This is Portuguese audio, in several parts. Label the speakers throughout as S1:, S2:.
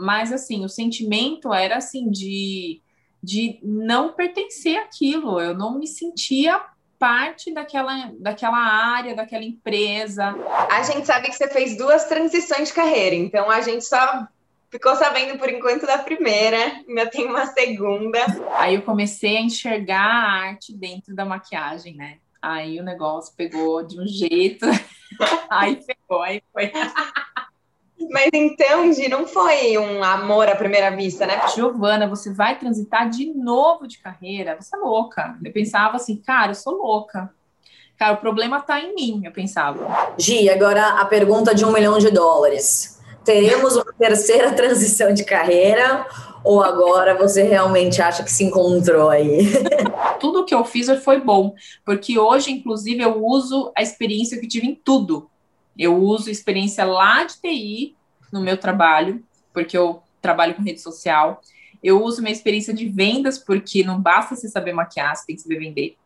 S1: mas assim, o sentimento era assim de, de não pertencer àquilo, eu não me sentia parte daquela, daquela área, daquela empresa.
S2: A gente sabe que você fez duas transições de carreira, então a gente só ficou sabendo por enquanto da primeira, ainda tem uma segunda.
S1: Aí eu comecei a enxergar a arte dentro da maquiagem, né? Aí o negócio pegou de um jeito, aí pegou, aí foi.
S2: Mas então, Gi, não foi um amor à primeira vista, né?
S1: Giovana, você vai transitar de novo de carreira? Você é louca. Eu pensava assim, cara, eu sou louca. Cara, o problema tá em mim, eu pensava.
S3: Gi, agora a pergunta de um milhão de dólares. Teremos uma terceira transição de carreira ou agora você realmente acha que se encontrou aí?
S1: tudo que eu fiz foi bom, porque hoje, inclusive, eu uso a experiência que tive em tudo. Eu uso experiência lá de TI no meu trabalho, porque eu trabalho com rede social. Eu uso minha experiência de vendas, porque não basta você saber maquiar, você tem que saber vender.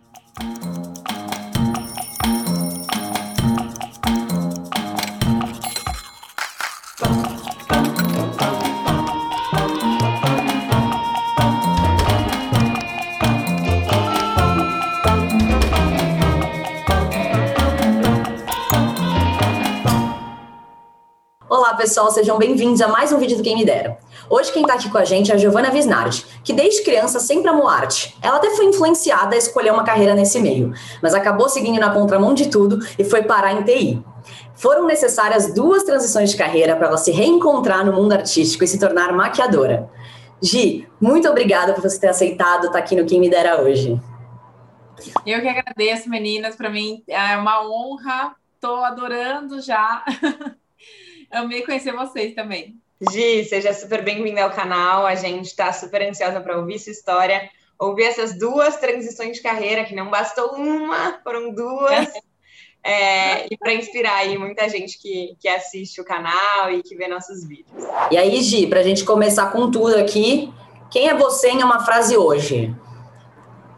S3: Pessoal, sejam bem-vindos a mais um vídeo do Quem Me Dera. Hoje quem está aqui com a gente é a Giovanna Visnardi, que desde criança sempre amou arte. Ela até foi influenciada a escolher uma carreira nesse meio, mas acabou seguindo na contramão de tudo e foi parar em TI. Foram necessárias duas transições de carreira para ela se reencontrar no mundo artístico e se tornar maquiadora. Gi, muito obrigada por você ter aceitado estar tá aqui no Quem Me Dera hoje.
S1: Eu que agradeço, meninas. Para mim é uma honra. Estou adorando já. Amei conhecer vocês também.
S2: Gi, seja super bem-vinda ao canal. A gente está super ansiosa para ouvir sua história, ouvir essas duas transições de carreira, que não bastou uma, foram duas. É, e para inspirar aí muita gente que, que assiste o canal e que vê nossos vídeos.
S3: E aí, Gi, para a gente começar com tudo aqui, quem é você em uma frase hoje?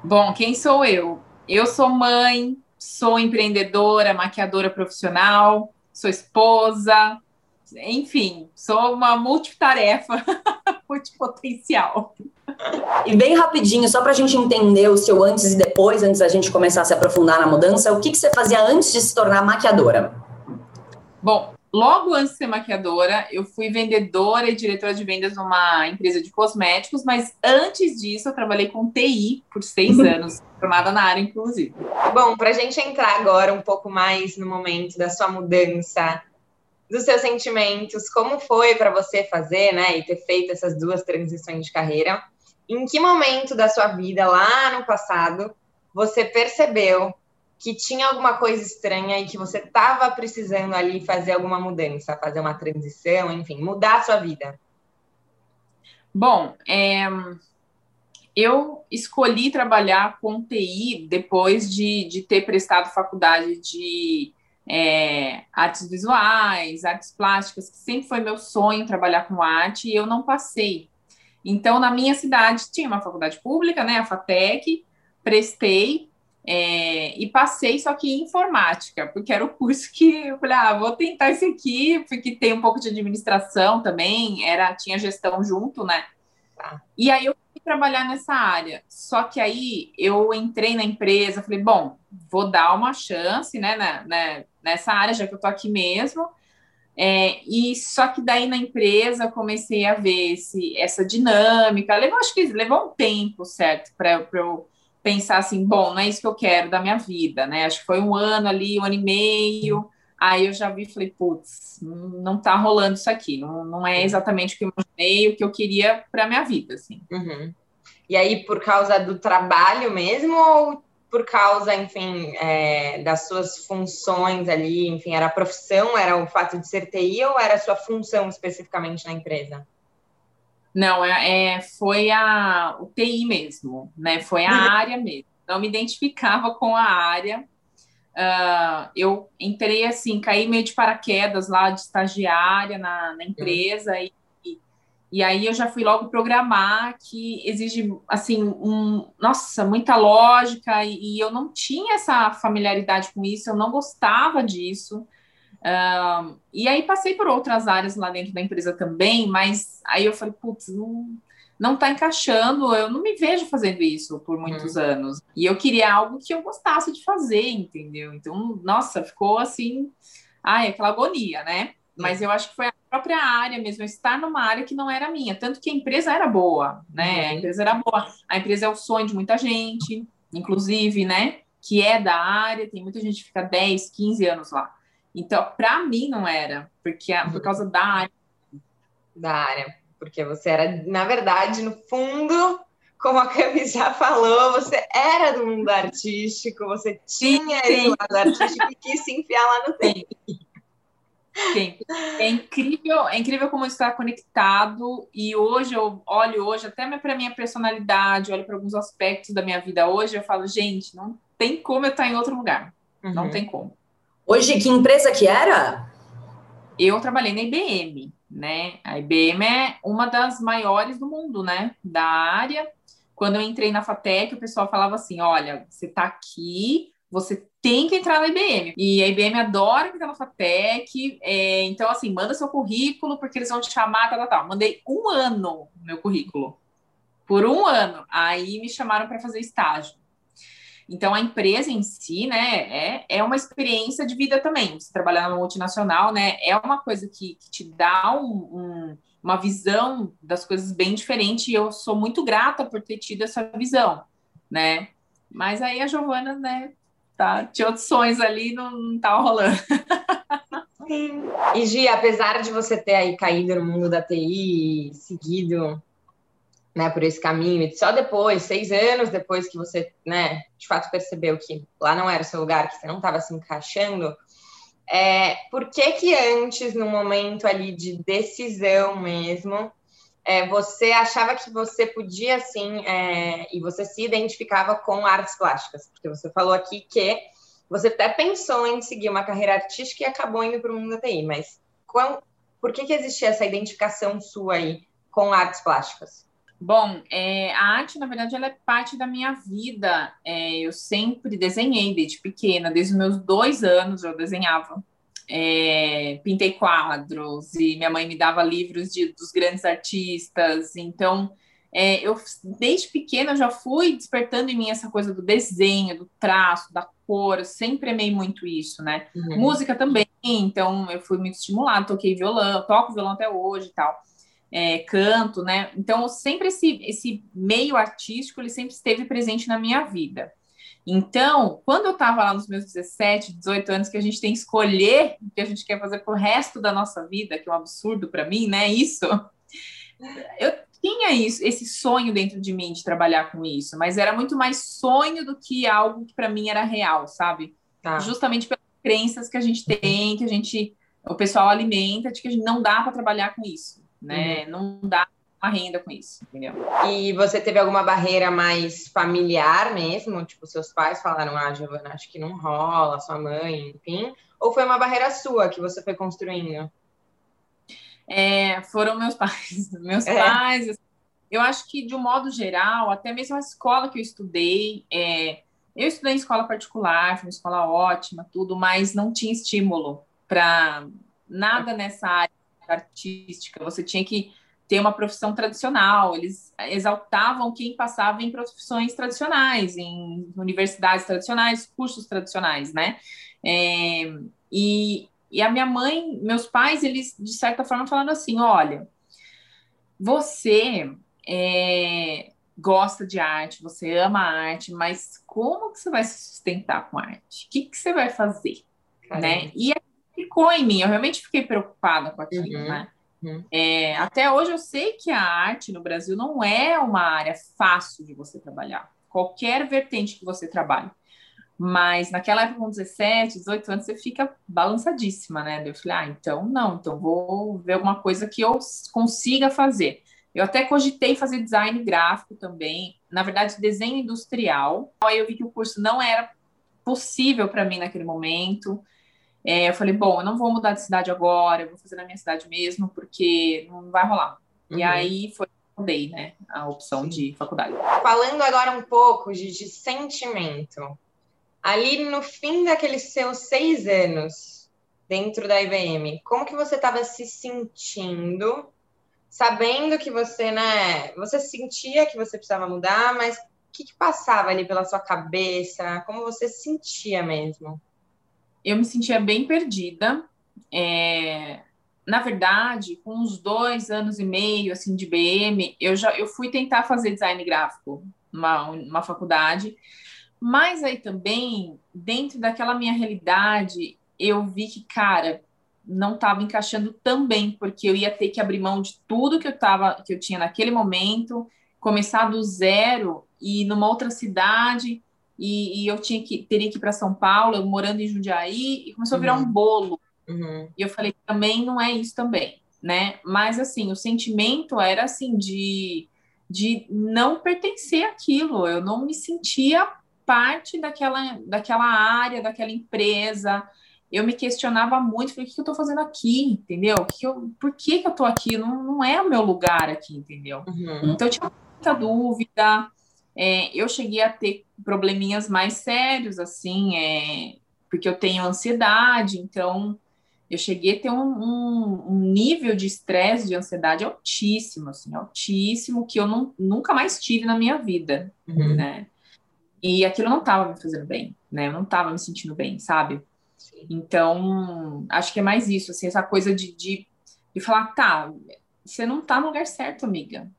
S1: Bom, quem sou eu? Eu sou mãe, sou empreendedora, maquiadora profissional, sou esposa, enfim, sou uma multitarefa, multipotencial.
S3: E bem rapidinho, só para a gente entender o seu antes e depois, antes da gente começar a se aprofundar na mudança, o que, que você fazia antes de se tornar maquiadora?
S1: Bom, logo antes de ser maquiadora, eu fui vendedora e diretora de vendas numa empresa de cosméticos, mas antes disso eu trabalhei com TI por seis anos, formada na área, inclusive.
S2: Bom, para a gente entrar agora um pouco mais no momento da sua mudança dos seus sentimentos, como foi para você fazer, né, e ter feito essas duas transições de carreira. Em que momento da sua vida, lá no passado, você percebeu que tinha alguma coisa estranha e que você estava precisando ali fazer alguma mudança, fazer uma transição, enfim, mudar a sua vida?
S1: Bom, é, eu escolhi trabalhar com TI depois de, de ter prestado faculdade de é, artes visuais, artes plásticas, que sempre foi meu sonho trabalhar com arte, e eu não passei. Então, na minha cidade, tinha uma faculdade pública, né, a FATEC, prestei é, e passei, só que em informática, porque era o curso que eu falei, ah, vou tentar esse aqui, porque tem um pouco de administração também, era tinha gestão junto, né? Tá. E aí eu trabalhar nessa área. Só que aí eu entrei na empresa, falei, bom, vou dar uma chance, né, na, na, nessa área, já que eu tô aqui mesmo. É, e só que daí na empresa eu comecei a ver esse, essa dinâmica. Levou, acho que levou um tempo, certo, para eu pensar assim, bom, não é isso que eu quero da minha vida, né? Acho que foi um ano ali, um ano e meio. Aí eu já vi e falei, putz, não tá rolando isso aqui, não, não é exatamente o que eu imaginei, o que eu queria para minha vida, assim.
S2: Uhum. E aí, por causa do trabalho mesmo, ou por causa, enfim, é, das suas funções ali, enfim, era a profissão, era o fato de ser TI ou era a sua função especificamente na empresa?
S1: Não, é, é foi a, o TI mesmo, né? Foi a uhum. área mesmo. Não me identificava com a área, Uh, eu entrei assim, caí meio de paraquedas lá de estagiária na, na empresa uhum. e, e aí eu já fui logo programar que exige assim um, nossa, muita lógica e, e eu não tinha essa familiaridade com isso, eu não gostava disso. Uh, e aí passei por outras áreas lá dentro da empresa também, mas aí eu falei, putz, não, não tá encaixando, eu não me vejo fazendo isso por muitos uhum. anos. E eu queria algo que eu gostasse de fazer, entendeu? Então, nossa, ficou assim, ai, aquela agonia, né? Mas eu acho que foi a própria área mesmo, estar numa área que não era minha, tanto que a empresa era boa, né? Uhum. A empresa era boa. A empresa é o sonho de muita gente, inclusive, né? Que é da área, tem muita gente que fica 10, 15 anos lá. Então, para mim não era, porque por causa da área.
S2: Da área, porque você era, na verdade, no fundo, como a Cami já falou, você era do mundo artístico, você tinha esse lado artístico e quis se enfiar lá no tempo.
S1: Sim. É incrível, é incrível como está conectado. E hoje eu olho hoje até para minha personalidade, olho para alguns aspectos da minha vida hoje, eu falo, gente, não tem como eu estar em outro lugar. Uhum. Não tem como.
S3: Hoje, que empresa que era?
S1: Eu trabalhei na IBM, né? A IBM é uma das maiores do mundo, né? Da área. Quando eu entrei na FATEC, o pessoal falava assim: olha, você está aqui, você tem que entrar na IBM. E a IBM adora que tá na FATEC. É, então, assim, manda seu currículo, porque eles vão te chamar, tal, tal, tal. Mandei um ano no meu currículo. Por um ano. Aí me chamaram para fazer estágio. Então, a empresa em si, né, é, é uma experiência de vida também. Você trabalhar numa multinacional, né, é uma coisa que, que te dá um, um, uma visão das coisas bem diferente e eu sou muito grata por ter tido essa visão, né. Mas aí a Giovana, né, tá, tinha outros sonhos ali, não, não tava rolando.
S2: Sim. E Gi, apesar de você ter aí caído no mundo da TI, seguido né, por esse caminho, só depois, seis anos depois que você, né, de fato percebeu que lá não era o seu lugar, que você não estava se encaixando, é, por que que antes, no momento ali de decisão mesmo, é, você achava que você podia, sim, é, e você se identificava com artes plásticas? Porque você falou aqui que você até pensou em seguir uma carreira artística e acabou indo para o mundo da TI, mas qual, por que que existia essa identificação sua aí com artes plásticas?
S1: Bom, é, a arte, na verdade, ela é parte da minha vida. É, eu sempre desenhei desde pequena, desde os meus dois anos eu desenhava. É, pintei quadros e minha mãe me dava livros de, dos grandes artistas. Então, é, eu desde pequena já fui despertando em mim essa coisa do desenho, do traço, da cor. Eu sempre amei muito isso, né? Uhum. Música também. Então, eu fui muito estimulada, toquei violão, toco violão até hoje e tal é, canto, né? Então, sempre esse, esse meio artístico, ele sempre esteve presente na minha vida. Então, quando eu estava lá nos meus 17, 18 anos, que a gente tem que escolher o que a gente quer fazer pro resto da nossa vida, que é um absurdo para mim, né? Isso. Eu tinha isso, esse sonho dentro de mim de trabalhar com isso, mas era muito mais sonho do que algo que para mim era real, sabe? Tá. Justamente pelas crenças que a gente tem, que a gente, o pessoal alimenta, de que a gente não dá para trabalhar com isso né? Uhum. Não dá uma renda com isso, entendeu?
S2: E você teve alguma barreira mais familiar mesmo? Tipo, seus pais falaram, ah, Giovana, acho que não rola, sua mãe, enfim. Ou foi uma barreira sua que você foi construindo?
S1: É, foram meus pais. Meus é. pais, assim, eu acho que de um modo geral, até mesmo a escola que eu estudei, é, eu estudei em escola particular, foi uma escola ótima, tudo, mas não tinha estímulo para nada nessa área artística, você tinha que ter uma profissão tradicional. Eles exaltavam quem passava em profissões tradicionais, em universidades tradicionais, cursos tradicionais, né? É, e, e a minha mãe, meus pais, eles de certa forma falaram assim: olha, você é, gosta de arte, você ama a arte, mas como que você vai se sustentar com arte? O que, que você vai fazer? Né? E ficou em mim. Eu realmente fiquei preocupada com aquilo, uhum. né? Uhum. É, até hoje eu sei que a arte no Brasil não é uma área fácil de você trabalhar. Qualquer vertente que você trabalhe. Mas naquela época, com 17, 18 anos, você fica balançadíssima, né? Eu falei, ah, então não, então vou ver alguma coisa que eu consiga fazer. Eu até cogitei fazer design gráfico também, na verdade, desenho industrial. Aí eu vi que o curso não era possível para mim naquele momento. É, eu falei, bom, eu não vou mudar de cidade agora, eu vou fazer na minha cidade mesmo, porque não vai rolar. Uhum. E aí foi mudei, né, a opção Sim. de faculdade.
S2: Falando agora um pouco de, de sentimento, ali no fim daqueles seus seis anos, dentro da IBM, como que você estava se sentindo, sabendo que você, né, você sentia que você precisava mudar, mas o que, que passava ali pela sua cabeça? Como você se sentia mesmo?
S1: Eu me sentia bem perdida. É, na verdade, com uns dois anos e meio assim de BM, eu já eu fui tentar fazer design gráfico numa, faculdade, mas aí também dentro daquela minha realidade eu vi que, cara, não estava encaixando tão bem, porque eu ia ter que abrir mão de tudo que eu tava, que eu tinha naquele momento, começar do zero e numa outra cidade, e, e eu tinha que teria que ir para São Paulo, eu morando em Jundiaí, e começou a virar um uhum. bolo. Uhum. E eu falei, também não é isso também, né? Mas assim, o sentimento era assim de de não pertencer àquilo, eu não me sentia parte daquela, daquela área, daquela empresa, eu me questionava muito, falei, o que eu estou fazendo aqui, entendeu? Que eu, por que, que eu estou aqui? Não, não é o meu lugar aqui, entendeu? Uhum. Então, eu tinha muita dúvida, é, eu cheguei a ter probleminhas mais sérios, assim, é, porque eu tenho ansiedade, então eu cheguei a ter um, um, um nível de estresse, de ansiedade altíssimo, assim, altíssimo, que eu não, nunca mais tive na minha vida, uhum. né? E aquilo não estava me fazendo bem, né? Eu não estava me sentindo bem, sabe? Então, acho que é mais isso, assim, essa coisa de, de, de falar, tá, você não tá no lugar certo, amiga.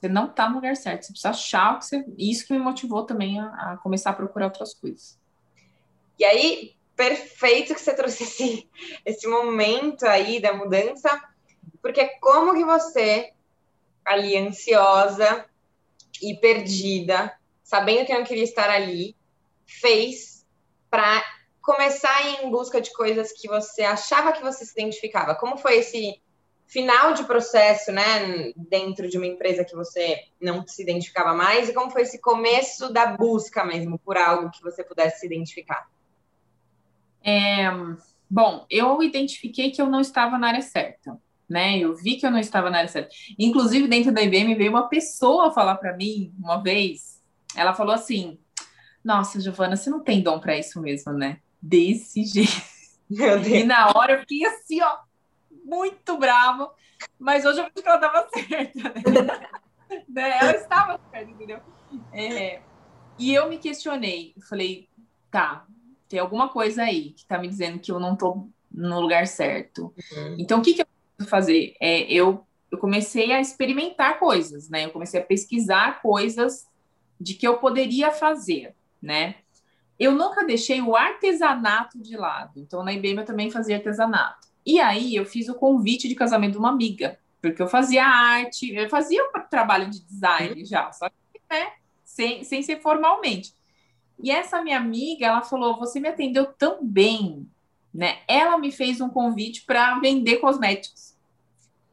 S1: Você não tá no lugar certo. Você precisa achar o que você. Isso que me motivou também a, a começar a procurar outras coisas.
S2: E aí, perfeito que você trouxe esse, esse momento aí da mudança, porque como que você, ali ansiosa e perdida, sabendo que não queria estar ali, fez para começar em busca de coisas que você achava que você se identificava? Como foi esse final de processo, né, dentro de uma empresa que você não se identificava mais? E como foi esse começo da busca mesmo por algo que você pudesse se identificar?
S1: É, bom, eu identifiquei que eu não estava na área certa, né? Eu vi que eu não estava na área certa. Inclusive, dentro da IBM veio uma pessoa falar para mim uma vez. Ela falou assim: Nossa, Giovana, você não tem dom para isso mesmo, né? desse jeito. E na hora eu fiquei assim, ó, muito brava, mas hoje eu acho que ela estava certa, né? né? Ela estava certa, entendeu? É, e eu me questionei, falei, tá, tem alguma coisa aí que tá me dizendo que eu não tô no lugar certo. Uhum. Então, o que, que eu preciso fazer? É, eu, eu comecei a experimentar coisas, né? Eu comecei a pesquisar coisas de que eu poderia fazer, né? eu nunca deixei o artesanato de lado. Então, na IBM eu também fazia artesanato. E aí eu fiz o convite de casamento de uma amiga, porque eu fazia arte, eu fazia o trabalho de design já, só que, né, sem, sem ser formalmente. E essa minha amiga, ela falou: Você me atendeu tão bem, né? Ela me fez um convite para vender cosméticos.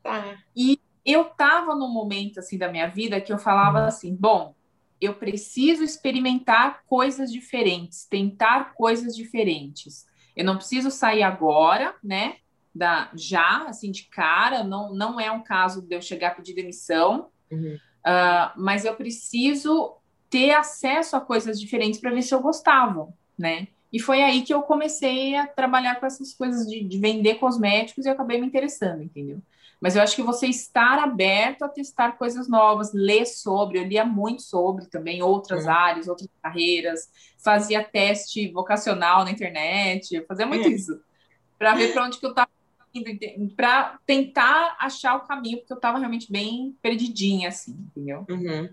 S1: Tá. E eu tava num momento assim da minha vida que eu falava uhum. assim: Bom, eu preciso experimentar coisas diferentes, tentar coisas diferentes. Eu não preciso sair agora, né? Da, já, assim, de cara, não, não é um caso de eu chegar a pedir demissão, uhum. uh, mas eu preciso ter acesso a coisas diferentes para ver se eu gostava, né? E foi aí que eu comecei a trabalhar com essas coisas de, de vender cosméticos e acabei me interessando, entendeu? Mas eu acho que você estar aberto a testar coisas novas, ler sobre, eu lia muito sobre também outras é. áreas, outras carreiras, fazia teste vocacional na internet, fazia muito é. isso, para ver para onde que eu estava para tentar achar o caminho, porque eu estava realmente bem perdidinha, assim, entendeu?
S2: Uhum.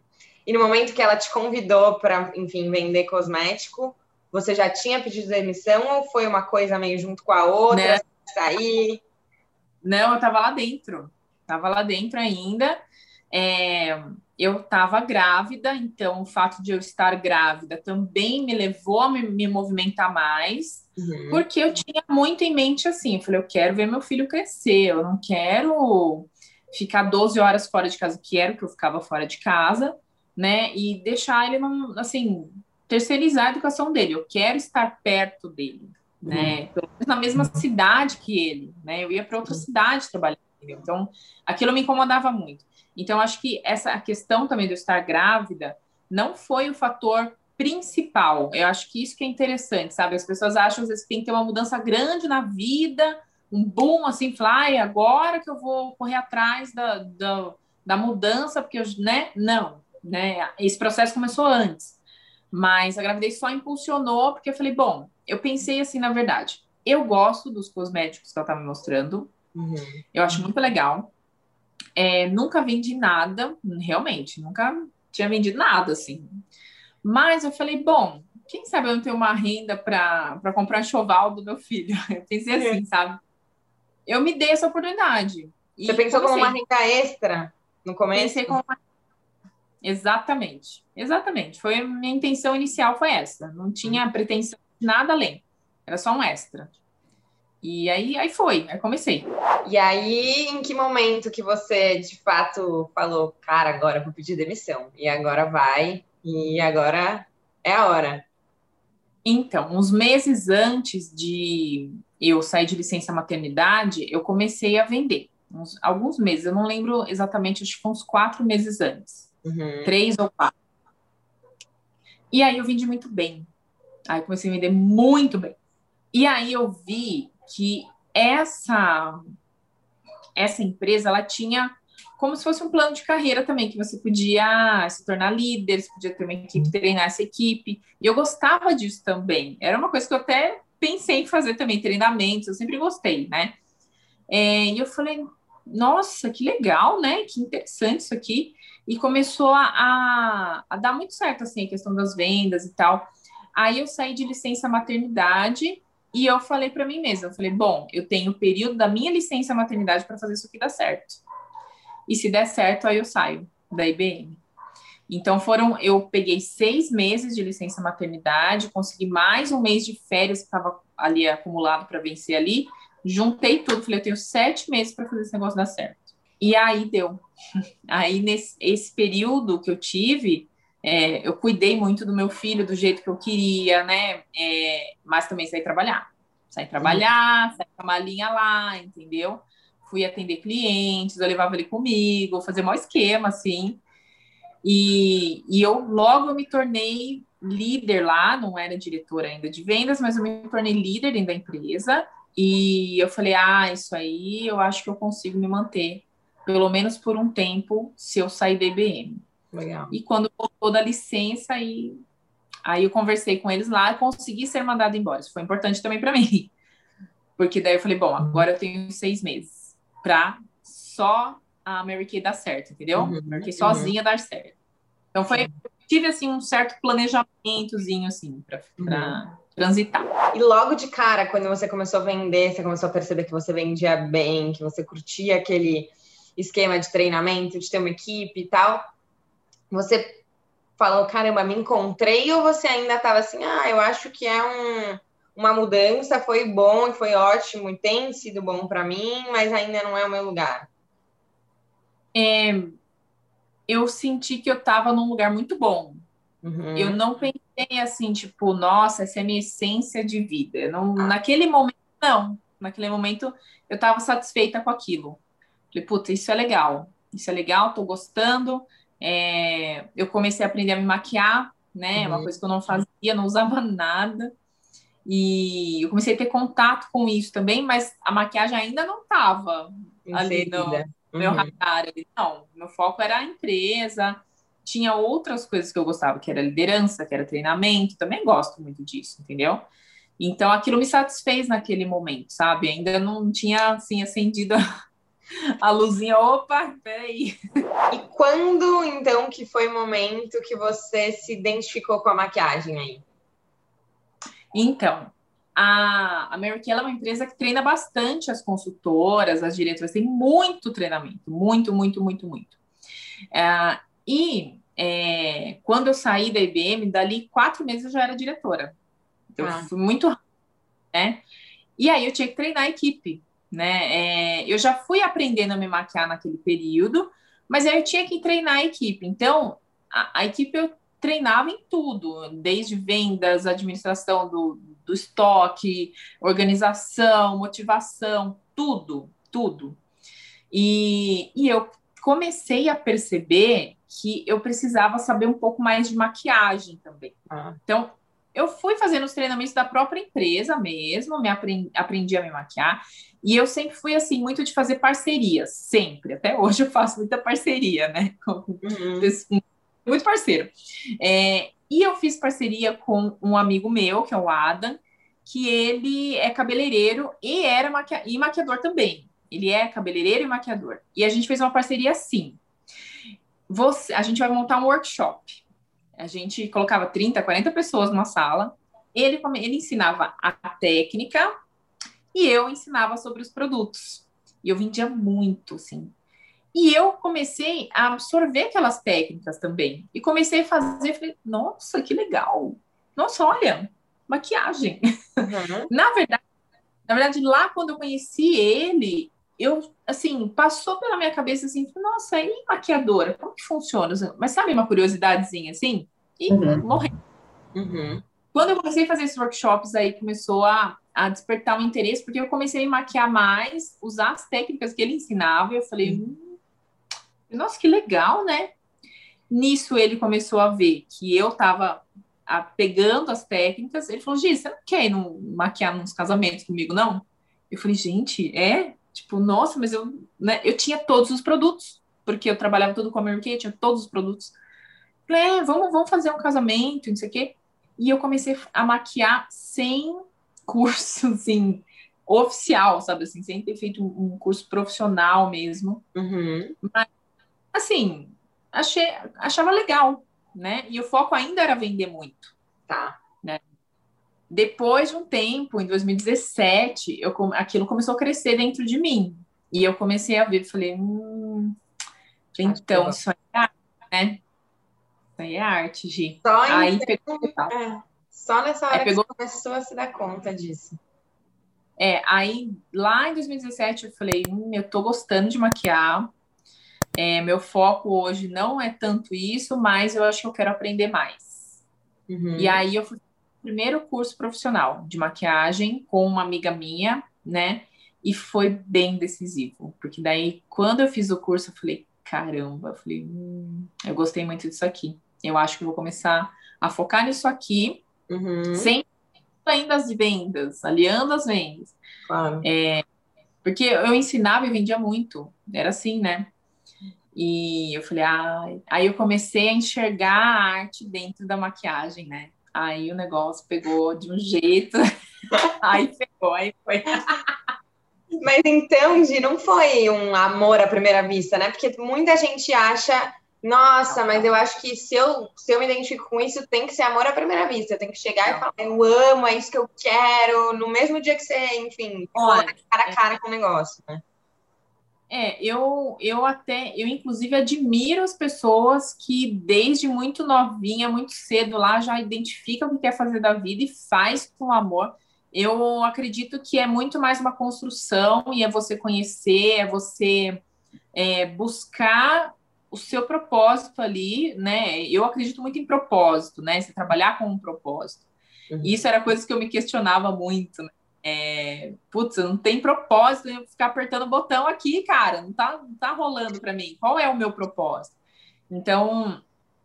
S2: E no momento que ela te convidou para, enfim, vender cosmético, você já tinha pedido demissão ou foi uma coisa meio junto com a outra, né? sair?
S1: Não, eu estava lá dentro. Estava lá dentro ainda. É, eu estava grávida, então o fato de eu estar grávida também me levou a me, me movimentar mais, uhum. porque eu tinha muito em mente assim, eu falei, eu quero ver meu filho crescer, eu não quero ficar 12 horas fora de casa, que era o que eu ficava fora de casa, né, e deixar ele, assim, terceirizar a educação dele, eu quero estar perto dele, né? Pelo menos na mesma cidade que ele, né? Eu ia para outra cidade trabalhar? Então, aquilo me incomodava muito. Então, acho que essa a questão também de eu estar grávida não foi o fator principal. Eu acho que isso que é interessante, sabe? As pessoas acham às vezes que tem que ter uma mudança grande na vida, um boom assim, fly, agora que eu vou correr atrás da, da, da mudança, porque eu, né? Não, né? Esse processo começou antes. Mas a gravidez só impulsionou, porque eu falei, bom, eu pensei assim, na verdade, eu gosto dos cosméticos que ela tá me mostrando. Uhum. Eu acho muito legal. É, nunca vendi nada, realmente, nunca tinha vendido nada, assim. Mas eu falei, bom, quem sabe eu não tenho uma renda para comprar enxoval do meu filho? Eu pensei assim, é. sabe? Eu me dei essa oportunidade.
S2: Você pensou como uma renda extra no começo? Pensei como uma...
S1: Exatamente, exatamente. Foi minha intenção inicial foi essa. Não tinha pretensão de nada além. Era só um extra. E aí, aí foi, aí comecei.
S2: E aí, em que momento que você de fato falou, cara, agora vou pedir demissão? E agora vai, e agora é a hora.
S1: Então, uns meses antes de eu sair de licença maternidade, eu comecei a vender. Uns, alguns meses, eu não lembro exatamente, acho que uns quatro meses antes. Uhum. Três ou quatro. E aí eu vendi muito bem. Aí comecei a vender muito bem. E aí eu vi que essa essa empresa ela tinha como se fosse um plano de carreira também, que você podia se tornar líder, você podia ter uma equipe, treinar essa equipe. E eu gostava disso também. Era uma coisa que eu até pensei em fazer também, treinamentos, eu sempre gostei, né? É, e eu falei, nossa, que legal, né? Que interessante isso aqui. E começou a, a, a dar muito certo, assim, a questão das vendas e tal. Aí eu saí de licença maternidade e eu falei para mim mesma, eu falei, bom, eu tenho o período da minha licença maternidade para fazer isso aqui dar certo. E se der certo, aí eu saio da IBM. Então foram, eu peguei seis meses de licença maternidade, consegui mais um mês de férias que estava ali acumulado para vencer ali, juntei tudo, falei, eu tenho sete meses para fazer esse negócio dar certo. E aí deu. Aí nesse esse período que eu tive, é, eu cuidei muito do meu filho do jeito que eu queria, né? É, mas também saí trabalhar. Saí trabalhar, uhum. saí com a malinha lá, entendeu? Fui atender clientes, eu levava ele comigo, fazer um esquema, assim. E, e eu logo me tornei líder lá, não era diretora ainda de vendas, mas eu me tornei líder dentro da empresa. E eu falei, ah, isso aí eu acho que eu consigo me manter, pelo menos por um tempo, se eu sair da IBM. Legal. E quando voltou da licença, aí, aí eu conversei com eles lá e consegui ser mandado embora. Isso foi importante também para mim. Porque daí eu falei, bom, agora eu tenho seis meses para só a Mary Kay dar certo, entendeu? Uhum, Mary Kay sozinha uhum. dar certo. Então foi, tive assim um certo planejamentozinho assim para uhum. transitar.
S2: E logo de cara, quando você começou a vender, você começou a perceber que você vendia bem, que você curtia aquele esquema de treinamento, de ter uma equipe e tal você falou, caramba, me encontrei, ou você ainda estava assim, ah, eu acho que é um, uma mudança, foi bom foi ótimo, e tem sido bom para mim, mas ainda não é o meu lugar?
S1: É, eu senti que eu estava num lugar muito bom. Uhum. Eu não pensei assim, tipo, nossa, essa é a minha essência de vida. Não, ah. Naquele momento, não. Naquele momento, eu estava satisfeita com aquilo. Falei, puta, isso é legal. Isso é legal, tô gostando. É, eu comecei a aprender a me maquiar, né? Uhum. Uma coisa que eu não fazia, não usava nada. E eu comecei a ter contato com isso também, mas a maquiagem ainda não estava ali no, uhum. meu radar. Não, meu foco era a empresa. Tinha outras coisas que eu gostava, que era liderança, que era treinamento. Também gosto muito disso, entendeu? Então aquilo me satisfez naquele momento, sabe? Ainda não tinha assim acendido a luzinha, opa, peraí.
S2: E quando, então, que foi o momento que você se identificou com a maquiagem aí?
S1: Então, a, a Mary Kay é uma empresa que treina bastante as consultoras, as diretoras, tem muito treinamento, muito, muito, muito, muito. É, e é, quando eu saí da IBM, dali quatro meses eu já era diretora. Então, ah. fui muito rápido, né? E aí eu tinha que treinar a equipe né? É, eu já fui aprendendo a me maquiar naquele período, mas aí eu tinha que treinar a equipe. Então, a, a equipe eu treinava em tudo, desde vendas, administração do, do estoque, organização, motivação, tudo, tudo. E, e eu comecei a perceber que eu precisava saber um pouco mais de maquiagem também. Ah. Então, eu fui fazendo os treinamentos da própria empresa mesmo, me aprendi, aprendi a me maquiar. E eu sempre fui assim, muito de fazer parcerias, sempre. Até hoje eu faço muita parceria, né? Uhum. Muito parceiro. É, e eu fiz parceria com um amigo meu, que é o Adam, que ele é cabeleireiro e era e maquiador também. Ele é cabeleireiro e maquiador. E a gente fez uma parceria assim. Você, a gente vai montar um workshop. A gente colocava 30, 40 pessoas numa sala. Ele, ele ensinava a técnica e eu ensinava sobre os produtos. E eu vendia muito, assim. E eu comecei a absorver aquelas técnicas também. E comecei a fazer, falei, nossa, que legal. Nossa, olha, maquiagem. Uhum. na verdade, na verdade, lá quando eu conheci ele, eu, assim, passou pela minha cabeça assim, nossa, e maquiadora? Como que funciona? Mas sabe uma curiosidadezinha assim? E uhum. morri. Uhum. Quando eu comecei a fazer esses workshops, aí começou a, a despertar um interesse, porque eu comecei a maquiar mais, usar as técnicas que ele ensinava, e eu falei, hum, nossa, que legal, né? Nisso ele começou a ver que eu estava pegando as técnicas, ele falou, Gi, você não quer ir no, maquiar nos casamentos comigo, não? Eu falei, gente, é? Tipo, nossa, mas eu, né, eu tinha todos os produtos, porque eu trabalhava tudo com a Mary Kay, tinha todos os produtos. É, vamos, vamos fazer um casamento, não sei o quê. E eu comecei a maquiar sem curso, assim, oficial, sabe assim, sem ter feito um, curso profissional mesmo. Uhum. Mas, assim, achei, achava legal, né? E o foco ainda era vender muito. Tá. Né? Depois de um tempo, em 2017, eu, aquilo começou a crescer dentro de mim. E eu comecei a ver, falei, hum, então, isso aí é né? Isso aí é arte, Gi.
S2: Só, aí pegou, é, só nessa hora pegou... que começou a se dar conta disso.
S1: É, aí lá em 2017 eu falei, hum, eu tô gostando de maquiar, é, meu foco hoje não é tanto isso, mas eu acho que eu quero aprender mais. Uhum. E aí eu fui o primeiro curso profissional de maquiagem com uma amiga minha, né? E foi bem decisivo, porque daí quando eu fiz o curso eu falei, caramba, eu falei, hum, eu gostei muito disso aqui. Eu acho que vou começar a focar nisso aqui, uhum. sem ainda as vendas, aliando as vendas. Claro. É, porque eu ensinava e vendia muito, era assim, né? E eu falei, ah, aí eu comecei a enxergar a arte dentro da maquiagem, né? Aí o negócio pegou de um jeito, aí pegou, aí foi.
S2: Mas então, Gi, não foi um amor à primeira vista, né? Porque muita gente acha, nossa, mas eu acho que se eu, se eu me identifico com isso, tem que ser amor à primeira vista. Eu tenho que chegar e falar, eu amo, é isso que eu quero, no mesmo dia que você, enfim, Olha, cara a cara com o negócio, né?
S1: É, eu, eu até, eu inclusive admiro as pessoas que desde muito novinha, muito cedo lá, já identificam o que quer fazer da vida e faz com amor. Eu acredito que é muito mais uma construção e é você conhecer, é você é, buscar o seu propósito ali, né? Eu acredito muito em propósito, né? Você trabalhar com um propósito. Uhum. Isso era coisa que eu me questionava muito, né? É, putz, não tem propósito eu ficar apertando o botão aqui, cara, não tá, não tá rolando para mim. Qual é o meu propósito? Então,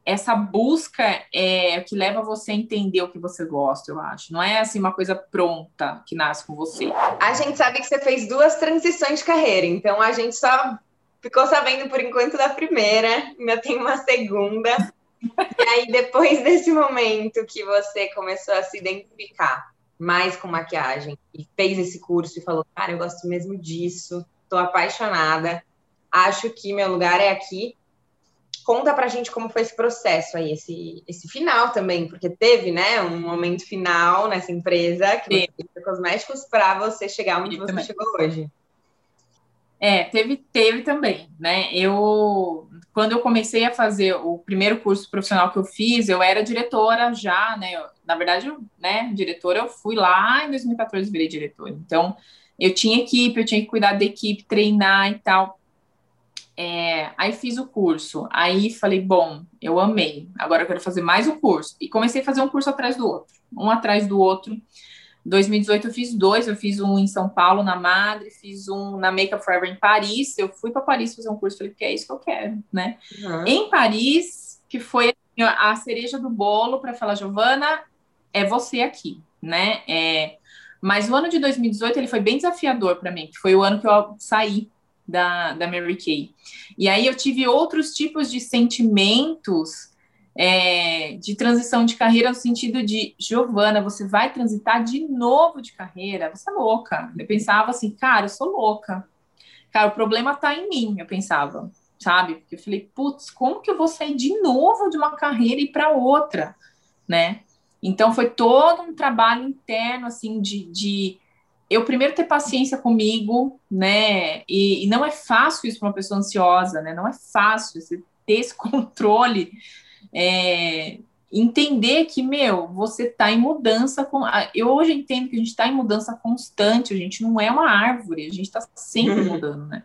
S1: essa busca é que leva você a entender o que você gosta, eu acho. Não é assim uma coisa pronta que nasce com você.
S2: A gente sabe que você fez duas transições de carreira, então a gente só ficou sabendo por enquanto da primeira, ainda tem uma segunda. e aí, depois desse momento que você começou a se identificar mais com maquiagem e fez esse curso e falou, cara, eu gosto mesmo disso, tô apaixonada, acho que meu lugar é aqui. Conta pra gente como foi esse processo aí, esse, esse final também, porque teve, né, um momento final nessa empresa que você fez cosméticos para você chegar onde você também. chegou hoje.
S1: É, teve, teve também, né? Eu, quando eu comecei a fazer o primeiro curso profissional que eu fiz, eu era diretora já, né? Eu, na verdade, né, diretora, eu fui lá em 2014 virei diretora. Então, eu tinha equipe, eu tinha que cuidar da equipe, treinar e tal. É, aí fiz o curso, aí falei, bom, eu amei, agora eu quero fazer mais um curso. E comecei a fazer um curso atrás do outro, um atrás do outro. 2018 eu fiz dois, eu fiz um em São Paulo, na Madre, fiz um na Makeup Forever em Paris. Eu fui para Paris fazer um curso, falei, porque é isso que eu quero, né? Uhum. Em Paris, que foi a cereja do bolo para falar, Giovana, é você aqui, né? É, mas o ano de 2018 ele foi bem desafiador para mim, que foi o ano que eu saí da, da Mary Kay. E aí eu tive outros tipos de sentimentos é, de transição de carreira no sentido de Giovana, você vai transitar de novo de carreira, você é louca. Eu pensava assim, cara, eu sou louca. Cara, o problema tá em mim, eu pensava, sabe? Porque eu falei, putz, como que eu vou sair de novo de uma carreira e para outra, né? Então foi todo um trabalho interno, assim, de, de eu primeiro ter paciência comigo, né? E, e não é fácil isso para uma pessoa ansiosa, né? Não é fácil você ter esse controle, é, entender que, meu, você está em mudança com. Eu hoje entendo que a gente está em mudança constante, a gente não é uma árvore, a gente está sempre uhum. mudando, né?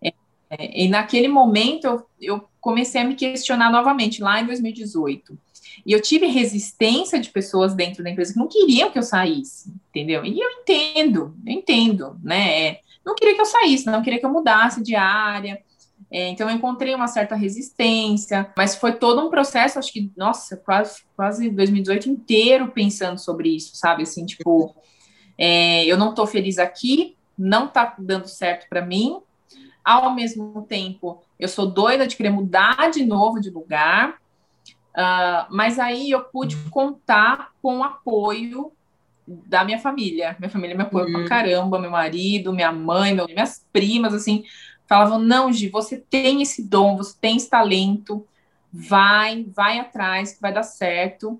S1: É, é, e naquele momento eu, eu comecei a me questionar novamente, lá em 2018 e eu tive resistência de pessoas dentro da empresa que não queriam que eu saísse, entendeu? E eu entendo, eu entendo, né? É, não queria que eu saísse, não queria que eu mudasse de área. É, então eu encontrei uma certa resistência, mas foi todo um processo, acho que, nossa, quase, quase 2018 inteiro pensando sobre isso, sabe? Assim, tipo, é, eu não tô feliz aqui, não tá dando certo para mim. Ao mesmo tempo, eu sou doida de querer mudar de novo de lugar. Uh, mas aí eu pude contar com o apoio da minha família. Minha família me apoiou uhum. pra caramba, meu marido, minha mãe, meu, minhas primas, assim, falavam: não, Gi, você tem esse dom, você tem esse talento, vai, vai atrás, que vai dar certo.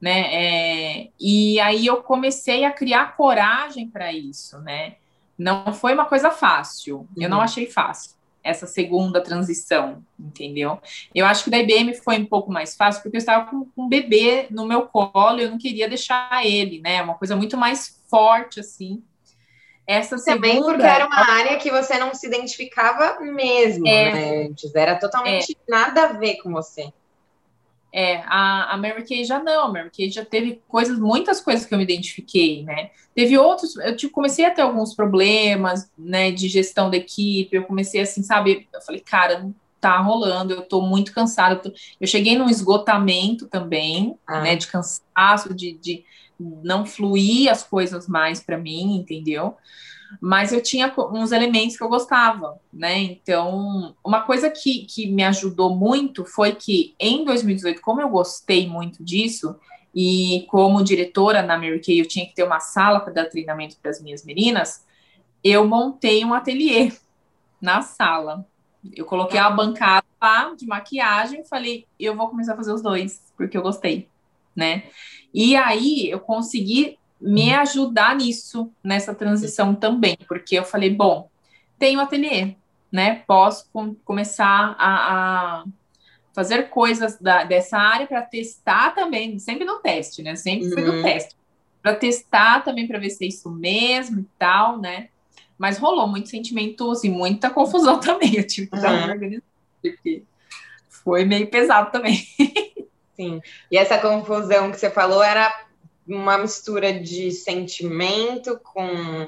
S1: Né? É, e aí eu comecei a criar coragem para isso, né? Não foi uma coisa fácil, uhum. eu não uhum. achei fácil essa segunda transição, entendeu? Eu acho que da IBM foi um pouco mais fácil, porque eu estava com, um bebê no meu colo, eu não queria deixar ele, né? Uma coisa muito mais forte, assim.
S2: Essa Também segunda... porque era uma área que você não se identificava mesmo, é, né? Antes, era totalmente é. nada a ver com você.
S1: É, a, a Mary Kay já não, a Mary Kay já teve coisas, muitas coisas que eu me identifiquei, né? Teve outros, eu tipo, comecei a ter alguns problemas, né, de gestão da equipe, eu comecei assim, sabe, eu falei, cara, não tá rolando, eu tô muito cansada, eu, tô... eu cheguei num esgotamento também, ah. né, de cansaço, de, de não fluir as coisas mais para mim, entendeu? Mas eu tinha uns elementos que eu gostava, né? Então, uma coisa que, que me ajudou muito foi que em 2018, como eu gostei muito disso, e como diretora na Mary Kay, eu tinha que ter uma sala para dar treinamento para as minhas meninas, eu montei um ateliê na sala. Eu coloquei a bancada lá de maquiagem e falei, eu vou começar a fazer os dois, porque eu gostei, né? E aí eu consegui me uhum. ajudar nisso, nessa transição também, porque eu falei, bom, tenho ateliê, né? Posso com, começar a, a, fazer coisas da, dessa área para testar também, sempre no teste, né? Sempre fui no uhum. teste, para testar também para ver se é isso mesmo e tal, né? Mas rolou muitos sentimentos e muita confusão também. Eu tive que dar uma uhum. porque foi meio pesado também.
S2: Sim. E essa confusão que você falou era uma mistura de sentimento com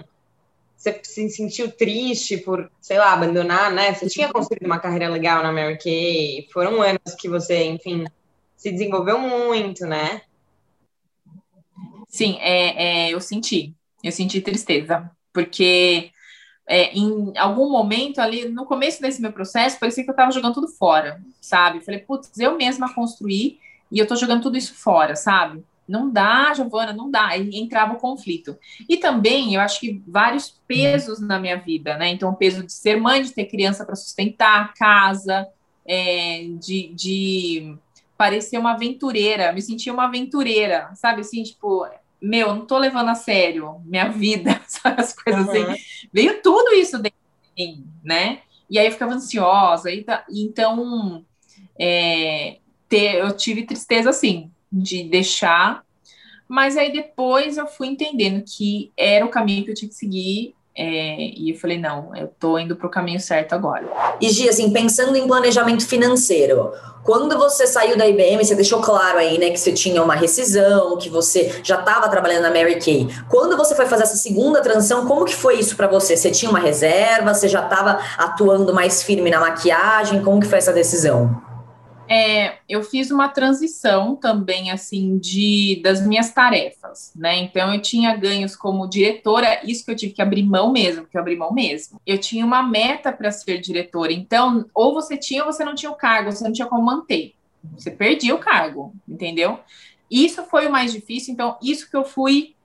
S2: você se sentiu triste por, sei lá, abandonar, né? Você tinha construído uma carreira legal na Mary Kay, foram anos que você, enfim, se desenvolveu muito, né?
S1: Sim, é, é eu senti, eu senti tristeza, porque é, em algum momento ali, no começo desse meu processo, parecia que eu estava jogando tudo fora, sabe? Falei, putz, eu mesma construí e eu tô jogando tudo isso fora, sabe? Não dá, Giovana, não dá. Aí entrava o conflito. E também, eu acho que vários pesos na minha vida, né? Então, o peso de ser mãe, de ter criança para sustentar, casa, é, de, de parecer uma aventureira, me sentia uma aventureira, sabe? Assim, tipo, meu, não tô levando a sério minha vida, sabe? As coisas uhum. assim. Veio tudo isso dentro de mim, né? E aí eu ficava ansiosa. E tá, então, é, ter, eu tive tristeza assim, de deixar. Mas aí depois eu fui entendendo que era o caminho que eu tinha que seguir. É, e eu falei, não, eu tô indo para o caminho certo agora.
S3: E Gi, assim, pensando em planejamento financeiro, Quando você saiu da IBM, você deixou claro aí, né, que você tinha uma rescisão, que você já estava trabalhando na Mary Kay. Quando você foi fazer essa segunda transição, como que foi isso para você? Você tinha uma reserva? Você já estava atuando mais firme na maquiagem? Como que foi essa decisão?
S1: É, eu fiz uma transição também, assim, de das minhas tarefas, né? Então, eu tinha ganhos como diretora, isso que eu tive que abrir mão mesmo, que eu abri mão mesmo. Eu tinha uma meta para ser diretora, então, ou você tinha ou você não tinha o cargo, você não tinha como manter. Você perdia o cargo, entendeu? Isso foi o mais difícil, então, isso que eu fui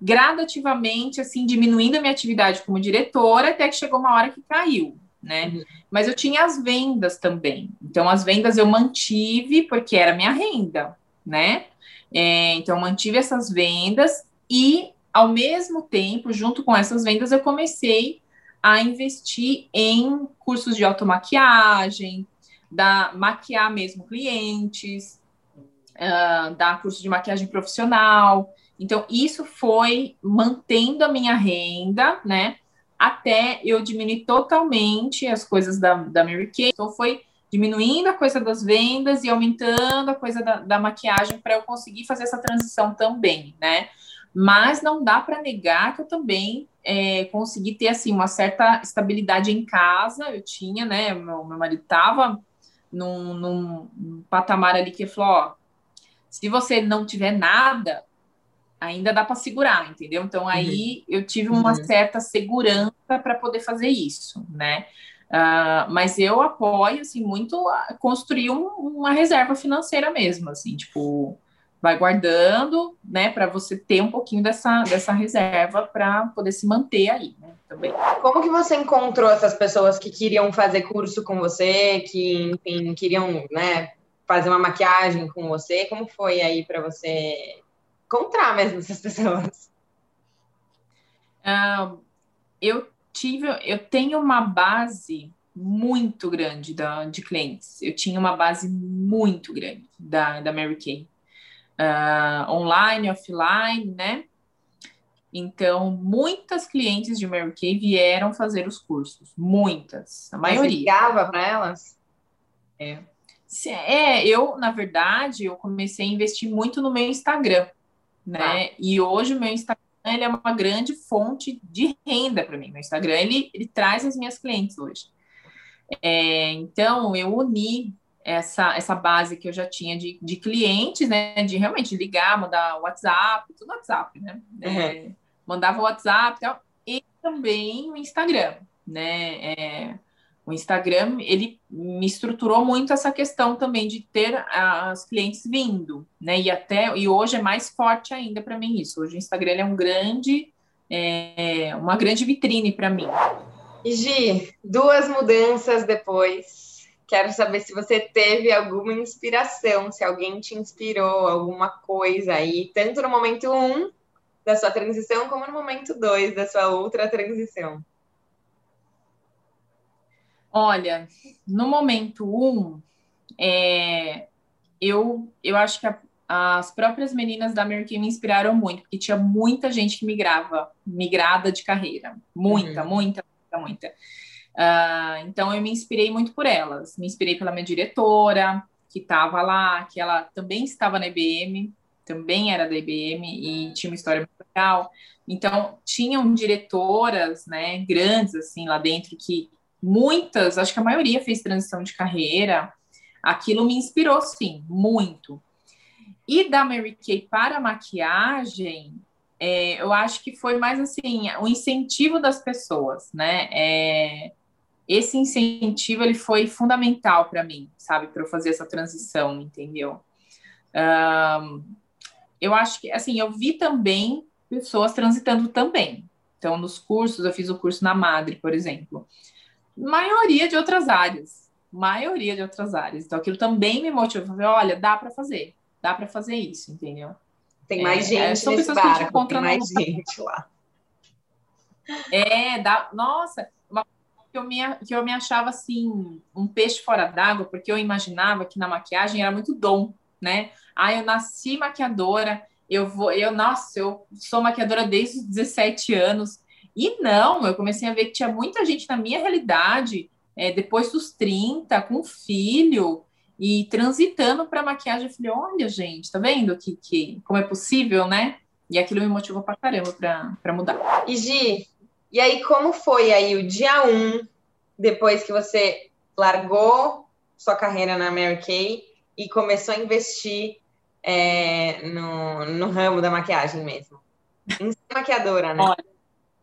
S1: gradativamente, assim, diminuindo a minha atividade como diretora, até que chegou uma hora que caiu, né? Uhum. Mas eu tinha as vendas também. Então, as vendas eu mantive porque era minha renda, né? É, então, mantive essas vendas e, ao mesmo tempo, junto com essas vendas, eu comecei a investir em cursos de automaquiagem, da maquiar mesmo clientes, uh, dar curso de maquiagem profissional. Então, isso foi mantendo a minha renda, né? Até eu diminuir totalmente as coisas da, da Mary Kay. Então, foi diminuindo a coisa das vendas e aumentando a coisa da, da maquiagem para eu conseguir fazer essa transição também, né? Mas não dá para negar que eu também é, consegui ter, assim, uma certa estabilidade em casa. Eu tinha, né? Meu, meu marido estava num, num patamar ali que falou, ó, se você não tiver nada, ainda dá para segurar, entendeu? Então aí uhum. eu tive uma uhum. certa segurança para poder fazer isso, né? Uh, mas eu apoio assim muito construir um, uma reserva financeira mesmo, assim, tipo vai guardando, né, para você ter um pouquinho dessa, dessa reserva para poder se manter aí, né, também.
S2: Como que você encontrou essas pessoas que queriam fazer curso com você, que, enfim, queriam, né, fazer uma maquiagem com você? Como foi aí para você encontrar mesmo essas pessoas?
S1: Uh, eu tive, eu tenho uma base muito grande da, de clientes. Eu tinha uma base muito grande da, da Mary Kay. Uh, online, offline, né? Então, muitas clientes de Mary Kay vieram fazer os cursos. Muitas, a maioria. Você
S2: ligava para elas?
S1: É. É, eu, na verdade, eu comecei a investir muito no meu Instagram né? Ah. E hoje o meu Instagram ele é uma grande fonte de renda para mim. Meu Instagram ele, ele traz as minhas clientes hoje. É, então eu uni essa, essa base que eu já tinha de, de clientes, né? De realmente ligar, mandar WhatsApp, tudo WhatsApp, né? Uhum. É, mandava WhatsApp e tal, e também o Instagram, né? É, o Instagram, ele me estruturou muito essa questão também de ter as clientes vindo, né? E até e hoje é mais forte ainda para mim isso. Hoje o Instagram é um grande, é, uma grande vitrine para mim.
S2: E Gi, duas mudanças depois. Quero saber se você teve alguma inspiração, se alguém te inspirou, alguma coisa aí, tanto no momento um da sua transição, como no momento dois da sua outra transição.
S1: Olha, no momento um, é, eu, eu acho que a, as próprias meninas da American me inspiraram muito, porque tinha muita gente que migrava, migrada de carreira. Muita, uhum. muita, muita, muita. Uh, então eu me inspirei muito por elas. Me inspirei pela minha diretora, que estava lá, que ela também estava na IBM, também era da IBM e tinha uma história muito legal. Então, tinham diretoras, né, grandes, assim, lá dentro, que muitas, acho que a maioria fez transição de carreira. Aquilo me inspirou, sim, muito. E da Mary Kay para maquiagem, é, eu acho que foi mais assim, o incentivo das pessoas, né? É, esse incentivo ele foi fundamental para mim, sabe, para eu fazer essa transição, entendeu? Um, eu acho que, assim, eu vi também pessoas transitando também. Então, nos cursos, eu fiz o curso na Madre, por exemplo maioria de outras áreas. Maioria de outras áreas. Então, aquilo também me motivou. Olha, dá para fazer. Dá para fazer isso, entendeu?
S2: Tem mais é, gente é, são pessoas barco, que encontram tem mais no... gente lá.
S1: É, dá... nossa, uma que eu, me, que eu me achava assim, um peixe fora d'água, porque eu imaginava que na maquiagem era muito dom, né? Ah, eu nasci maquiadora, eu vou, eu, nossa, eu sou maquiadora desde os 17 anos, e não, eu comecei a ver que tinha muita gente na minha realidade, é, depois dos 30, com filho, E transitando para maquiagem, eu falei, olha, gente, tá vendo que, que como é possível, né? E aquilo me motivou pra caramba para mudar.
S2: E Gi, e aí como foi aí o dia um, depois que você largou sua carreira na Mary Kay e começou a investir é, no, no ramo da maquiagem mesmo? Em ser maquiadora, né?
S1: Olha,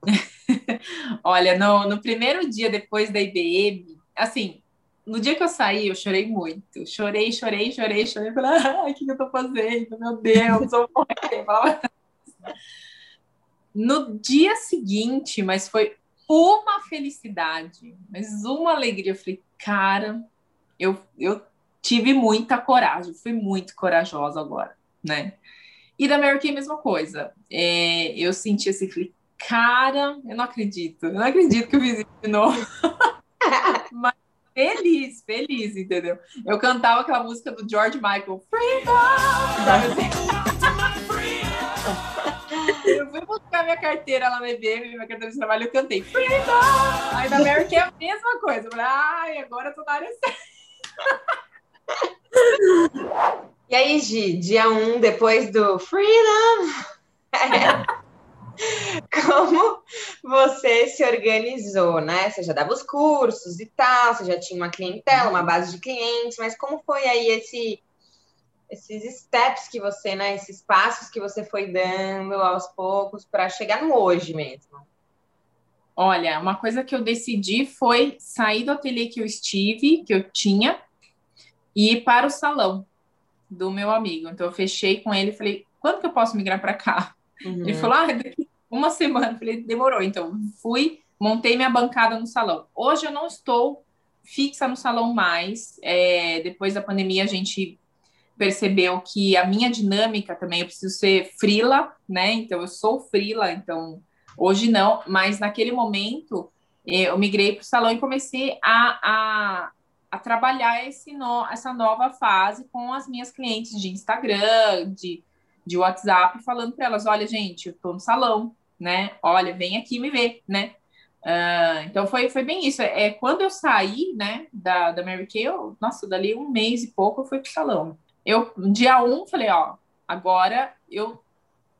S1: Olha no, no primeiro dia depois da IBM, assim, no dia que eu saí, eu chorei muito. Chorei, chorei, chorei, chorei. Falei, ai, o que, eu tô fazendo? Meu Deus, eu vou morrer. No dia seguinte, mas foi uma felicidade, mas uma alegria. Eu falei, cara, eu, eu tive muita coragem, fui muito corajosa agora, né? E da Mary Kay, mesma coisa. É, eu senti assim, falei, cara, eu não acredito, eu não acredito que eu fiz isso de novo. mas feliz, feliz, entendeu? Eu cantava aquela música do George Michael, Freedom! Eu fui buscar minha carteira lá na IBM, minha carteira de trabalho, eu cantei Freedom! Aí na American é a mesma coisa. Eu falei, ai, agora eu tô na área
S2: certa. E aí, Gi, dia 1, um, depois do Freedom, como você se organizou, né? Você já dava os cursos e tal, você já tinha uma clientela, uma base de clientes, mas como foi aí esse esses steps que você, né, esses passos que você foi dando aos poucos para chegar no hoje mesmo?
S1: Olha, uma coisa que eu decidi foi sair do ateliê que eu estive, que eu tinha, e ir para o salão do meu amigo. Então eu fechei com ele e falei: "Quando que eu posso migrar para cá?" Uhum. Ele falou: "Ah, daqui uma semana". Falei: "Demorou". Então fui, montei minha bancada no salão. Hoje eu não estou fixa no salão mais. É, depois da pandemia a gente percebeu que a minha dinâmica também, eu preciso ser frila, né? Então, eu sou frila, então, hoje não, mas naquele momento, eh, eu migrei para o salão e comecei a, a, a trabalhar esse no, essa nova fase com as minhas clientes de Instagram, de, de WhatsApp, falando para elas, olha, gente, eu estou no salão, né? Olha, vem aqui me ver, né? Uh, então foi, foi bem isso. É, quando eu saí, né, da, da Mary Kay, eu, nossa, dali um mês e pouco eu fui pro salão eu, dia um, falei, ó, agora eu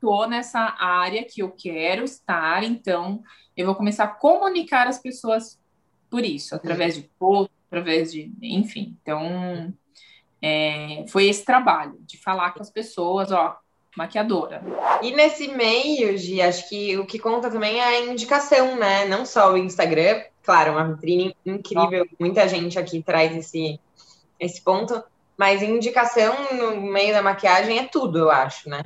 S1: tô nessa área que eu quero estar, então eu vou começar a comunicar as pessoas por isso, através de post, através de, enfim. Então, é, foi esse trabalho de falar com as pessoas, ó, maquiadora.
S2: E nesse meio, Gi, acho que o que conta também é a indicação, né? Não só o Instagram, claro, uma vitrine incrível, muita gente aqui traz esse, esse ponto, mas indicação no meio da maquiagem é tudo, eu acho, né?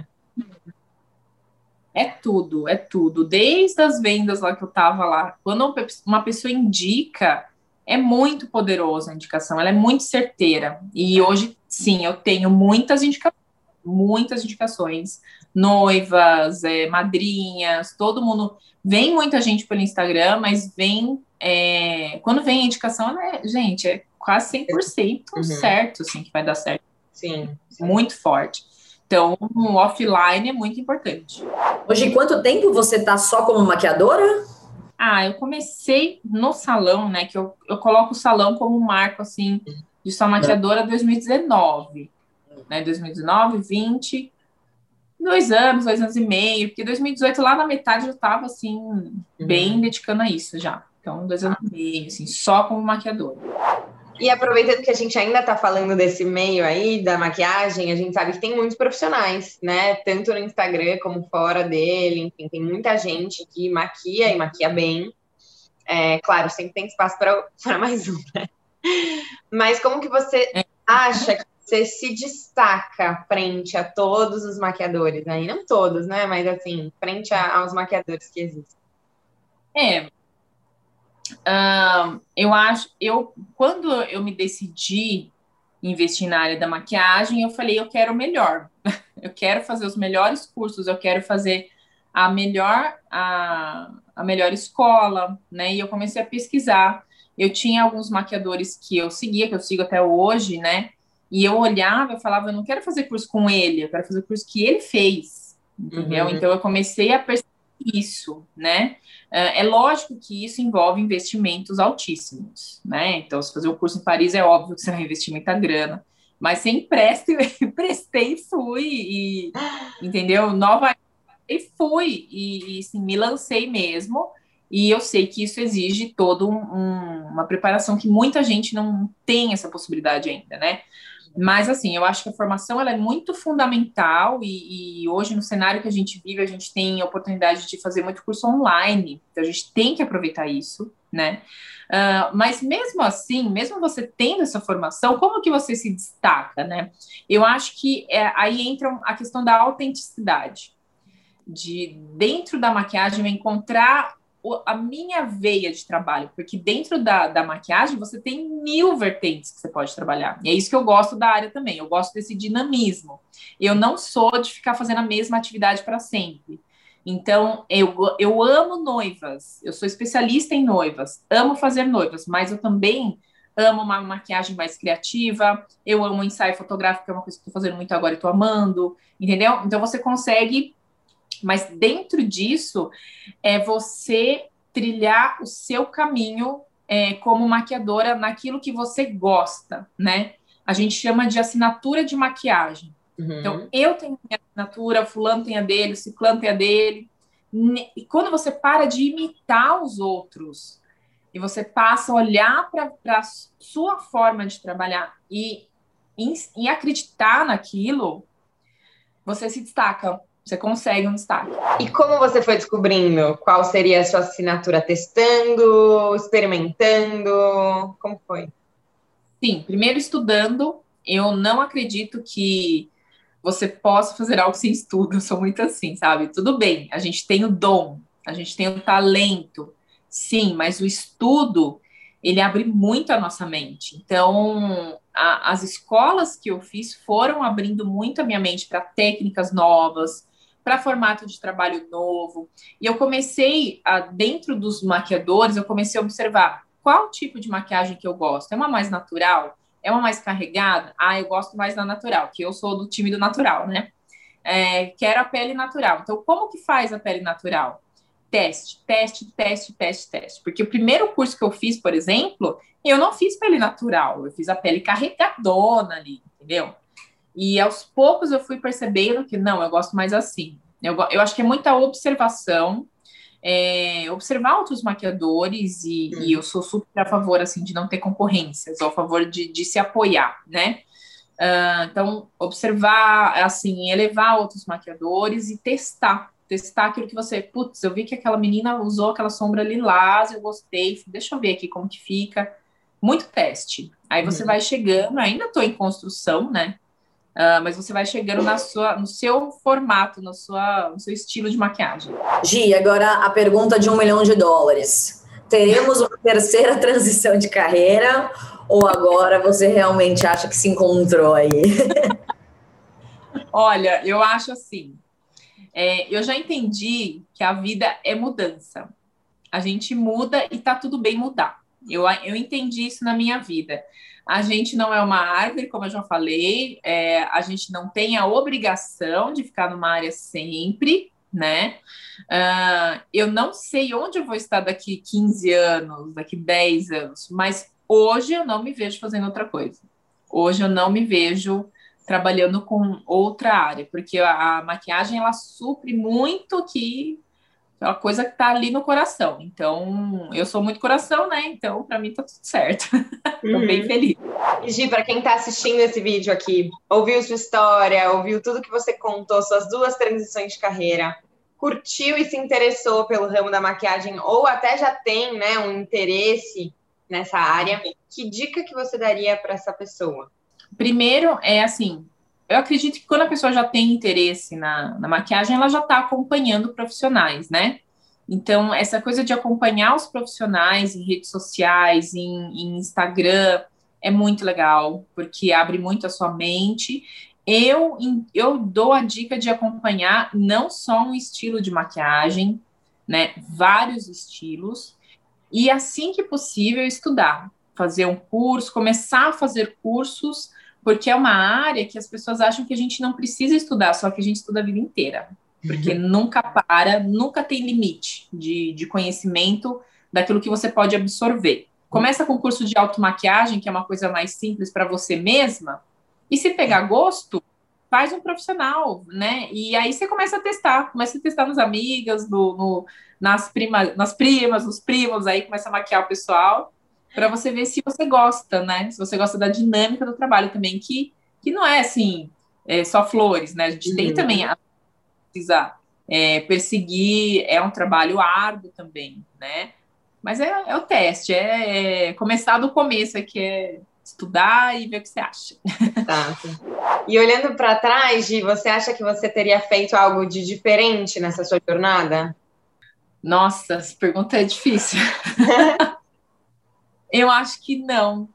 S1: É tudo, é tudo. Desde as vendas lá que eu tava lá, quando uma pessoa indica, é muito poderosa a indicação, ela é muito certeira. E hoje, sim, eu tenho muitas indicações, muitas indicações. Noivas, é, madrinhas, todo mundo. Vem muita gente pelo Instagram, mas vem. É, quando vem a indicação, é, gente, é quase 100% uhum. certo, assim, que vai dar certo.
S2: Sim,
S1: sim. Muito forte. Então, o offline é muito importante.
S3: Hoje, quanto tempo você está só como maquiadora?
S1: Ah, eu comecei no salão, né? Que eu, eu coloco o salão como um marco, assim, de só maquiadora 2019. Né, 2019, 20, dois anos, dois anos e meio, porque 2018, lá na metade, eu estava assim, uhum. bem dedicando a isso já. Então, dois anos e meio, assim, só como maquiadora.
S2: E aproveitando que a gente ainda está falando desse meio aí da maquiagem, a gente sabe que tem muitos profissionais, né? Tanto no Instagram como fora dele, enfim, tem muita gente que maquia e maquia bem. É, claro, sempre tem espaço para mais um, né? Mas como que você é. acha que você se destaca frente a todos os maquiadores aí? Não todos, né? Mas assim, frente a, aos maquiadores que existem.
S1: É, eu acho, eu quando eu me decidi investir na área da maquiagem, eu falei, eu quero o melhor. eu quero fazer os melhores cursos, eu quero fazer a melhor a, a melhor escola, né? E eu comecei a pesquisar. Eu tinha alguns maquiadores que eu seguia, que eu sigo até hoje, né? E eu olhava, eu falava, eu não quero fazer curso com ele, eu quero fazer o curso que ele fez, entendeu? Uhum. Então eu comecei a perceber isso, né? É, é lógico que isso envolve investimentos altíssimos, né? Então, se fazer o um curso em Paris, é óbvio que você vai investir muita grana. Mas sem preste, prestei e fui, e, entendeu? Nova e fui, e, e sim, me lancei mesmo. E eu sei que isso exige toda um, um, uma preparação que muita gente não tem essa possibilidade ainda, né? Mas, assim, eu acho que a formação ela é muito fundamental e, e, hoje, no cenário que a gente vive, a gente tem a oportunidade de fazer muito curso online, então a gente tem que aproveitar isso, né? Uh, mas mesmo assim, mesmo você tendo essa formação, como que você se destaca, né? Eu acho que é, aí entra a questão da autenticidade, de dentro da maquiagem encontrar a minha veia de trabalho, porque dentro da, da maquiagem você tem mil vertentes que você pode trabalhar. E é isso que eu gosto da área também. Eu gosto desse dinamismo. Eu não sou de ficar fazendo a mesma atividade para sempre. Então, eu, eu amo noivas, eu sou especialista em noivas, amo fazer noivas, mas eu também amo uma maquiagem mais criativa, eu amo ensaio fotográfico, que é uma coisa que estou fazendo muito agora e estou amando, entendeu? Então, você consegue mas dentro disso é você trilhar o seu caminho é, como maquiadora naquilo que você gosta, né? A gente chama de assinatura de maquiagem. Uhum. Então, eu tenho minha assinatura, fulano tem a dele, ciclano tem a dele. E quando você para de imitar os outros e você passa a olhar para a sua forma de trabalhar e, e, e acreditar naquilo, você se destaca você consegue um destaque.
S2: E como você foi descobrindo qual seria a sua assinatura? Testando, experimentando? Como foi?
S1: Sim, primeiro estudando. Eu não acredito que você possa fazer algo sem estudo. Eu sou muito assim, sabe? Tudo bem, a gente tem o dom, a gente tem o talento, sim, mas o estudo ele abre muito a nossa mente. Então, a, as escolas que eu fiz foram abrindo muito a minha mente para técnicas novas, para formato de trabalho novo. E eu comecei, a, dentro dos maquiadores, eu comecei a observar qual tipo de maquiagem que eu gosto. É uma mais natural? É uma mais carregada? Ah, eu gosto mais da natural, que eu sou do time do natural, né? É, quero a pele natural. Então, como que faz a pele natural? Teste, teste, teste, teste, teste. Porque o primeiro curso que eu fiz, por exemplo, eu não fiz pele natural, eu fiz a pele carregadona ali, entendeu? E aos poucos eu fui percebendo que não, eu gosto mais assim. Eu, eu acho que é muita observação, é, observar outros maquiadores e, e, eu sou super a favor assim de não ter concorrência, sou a favor de, de se apoiar, né? Uh, então, observar, assim, elevar outros maquiadores e testar, testar aquilo que você, putz, eu vi que aquela menina usou aquela sombra lilás, eu gostei, deixa eu ver aqui como que fica. Muito teste. Aí você uhum. vai chegando, ainda estou em construção, né? Uh, mas você vai chegando na sua, no seu formato, no, sua, no seu estilo de maquiagem.
S3: Gi, agora a pergunta de um milhão de dólares. Teremos uma terceira transição de carreira ou agora você realmente acha que se encontrou aí?
S1: Olha, eu acho assim. É, eu já entendi que a vida é mudança. A gente muda e tá tudo bem mudar. Eu, eu entendi isso na minha vida. A gente não é uma árvore, como eu já falei, é, a gente não tem a obrigação de ficar numa área sempre, né? Uh, eu não sei onde eu vou estar daqui 15 anos, daqui 10 anos, mas hoje eu não me vejo fazendo outra coisa. Hoje eu não me vejo trabalhando com outra área, porque a, a maquiagem ela supre muito que é uma coisa que tá ali no coração. Então, eu sou muito coração, né? Então, para mim tá tudo certo. Tô uhum. bem feliz.
S2: E Gi, para quem tá assistindo esse vídeo aqui, ouviu sua história, ouviu tudo que você contou, suas duas transições de carreira, curtiu e se interessou pelo ramo da maquiagem ou até já tem, né, um interesse nessa área, que dica que você daria para essa pessoa?
S1: Primeiro é assim, eu acredito que quando a pessoa já tem interesse na, na maquiagem, ela já está acompanhando profissionais, né? Então, essa coisa de acompanhar os profissionais em redes sociais, em, em Instagram, é muito legal, porque abre muito a sua mente. Eu, eu dou a dica de acompanhar não só um estilo de maquiagem, né? Vários estilos, e assim que possível estudar, fazer um curso, começar a fazer cursos porque é uma área que as pessoas acham que a gente não precisa estudar, só que a gente estuda a vida inteira. Porque uhum. nunca para, nunca tem limite de, de conhecimento daquilo que você pode absorver. Começa com o curso de automaquiagem, que é uma coisa mais simples para você mesma, E se pegar gosto, faz um profissional, né? E aí você começa a testar, começa a testar nos amigas, no, no nas, prima, nas primas, nos primos, aí começa a maquiar o pessoal, para você ver se você gosta, né? Se você gosta da dinâmica do trabalho também, que, que não é assim, é só flores, né? A gente uhum. tem também a precisa é, perseguir, é um trabalho árduo também, né? Mas é, é o teste, é, é começar do começo, é que é estudar e ver o que você acha.
S2: Tá. E olhando para trás, Gi, você acha que você teria feito algo de diferente nessa sua jornada?
S1: Nossa, essa pergunta é difícil. eu acho que não.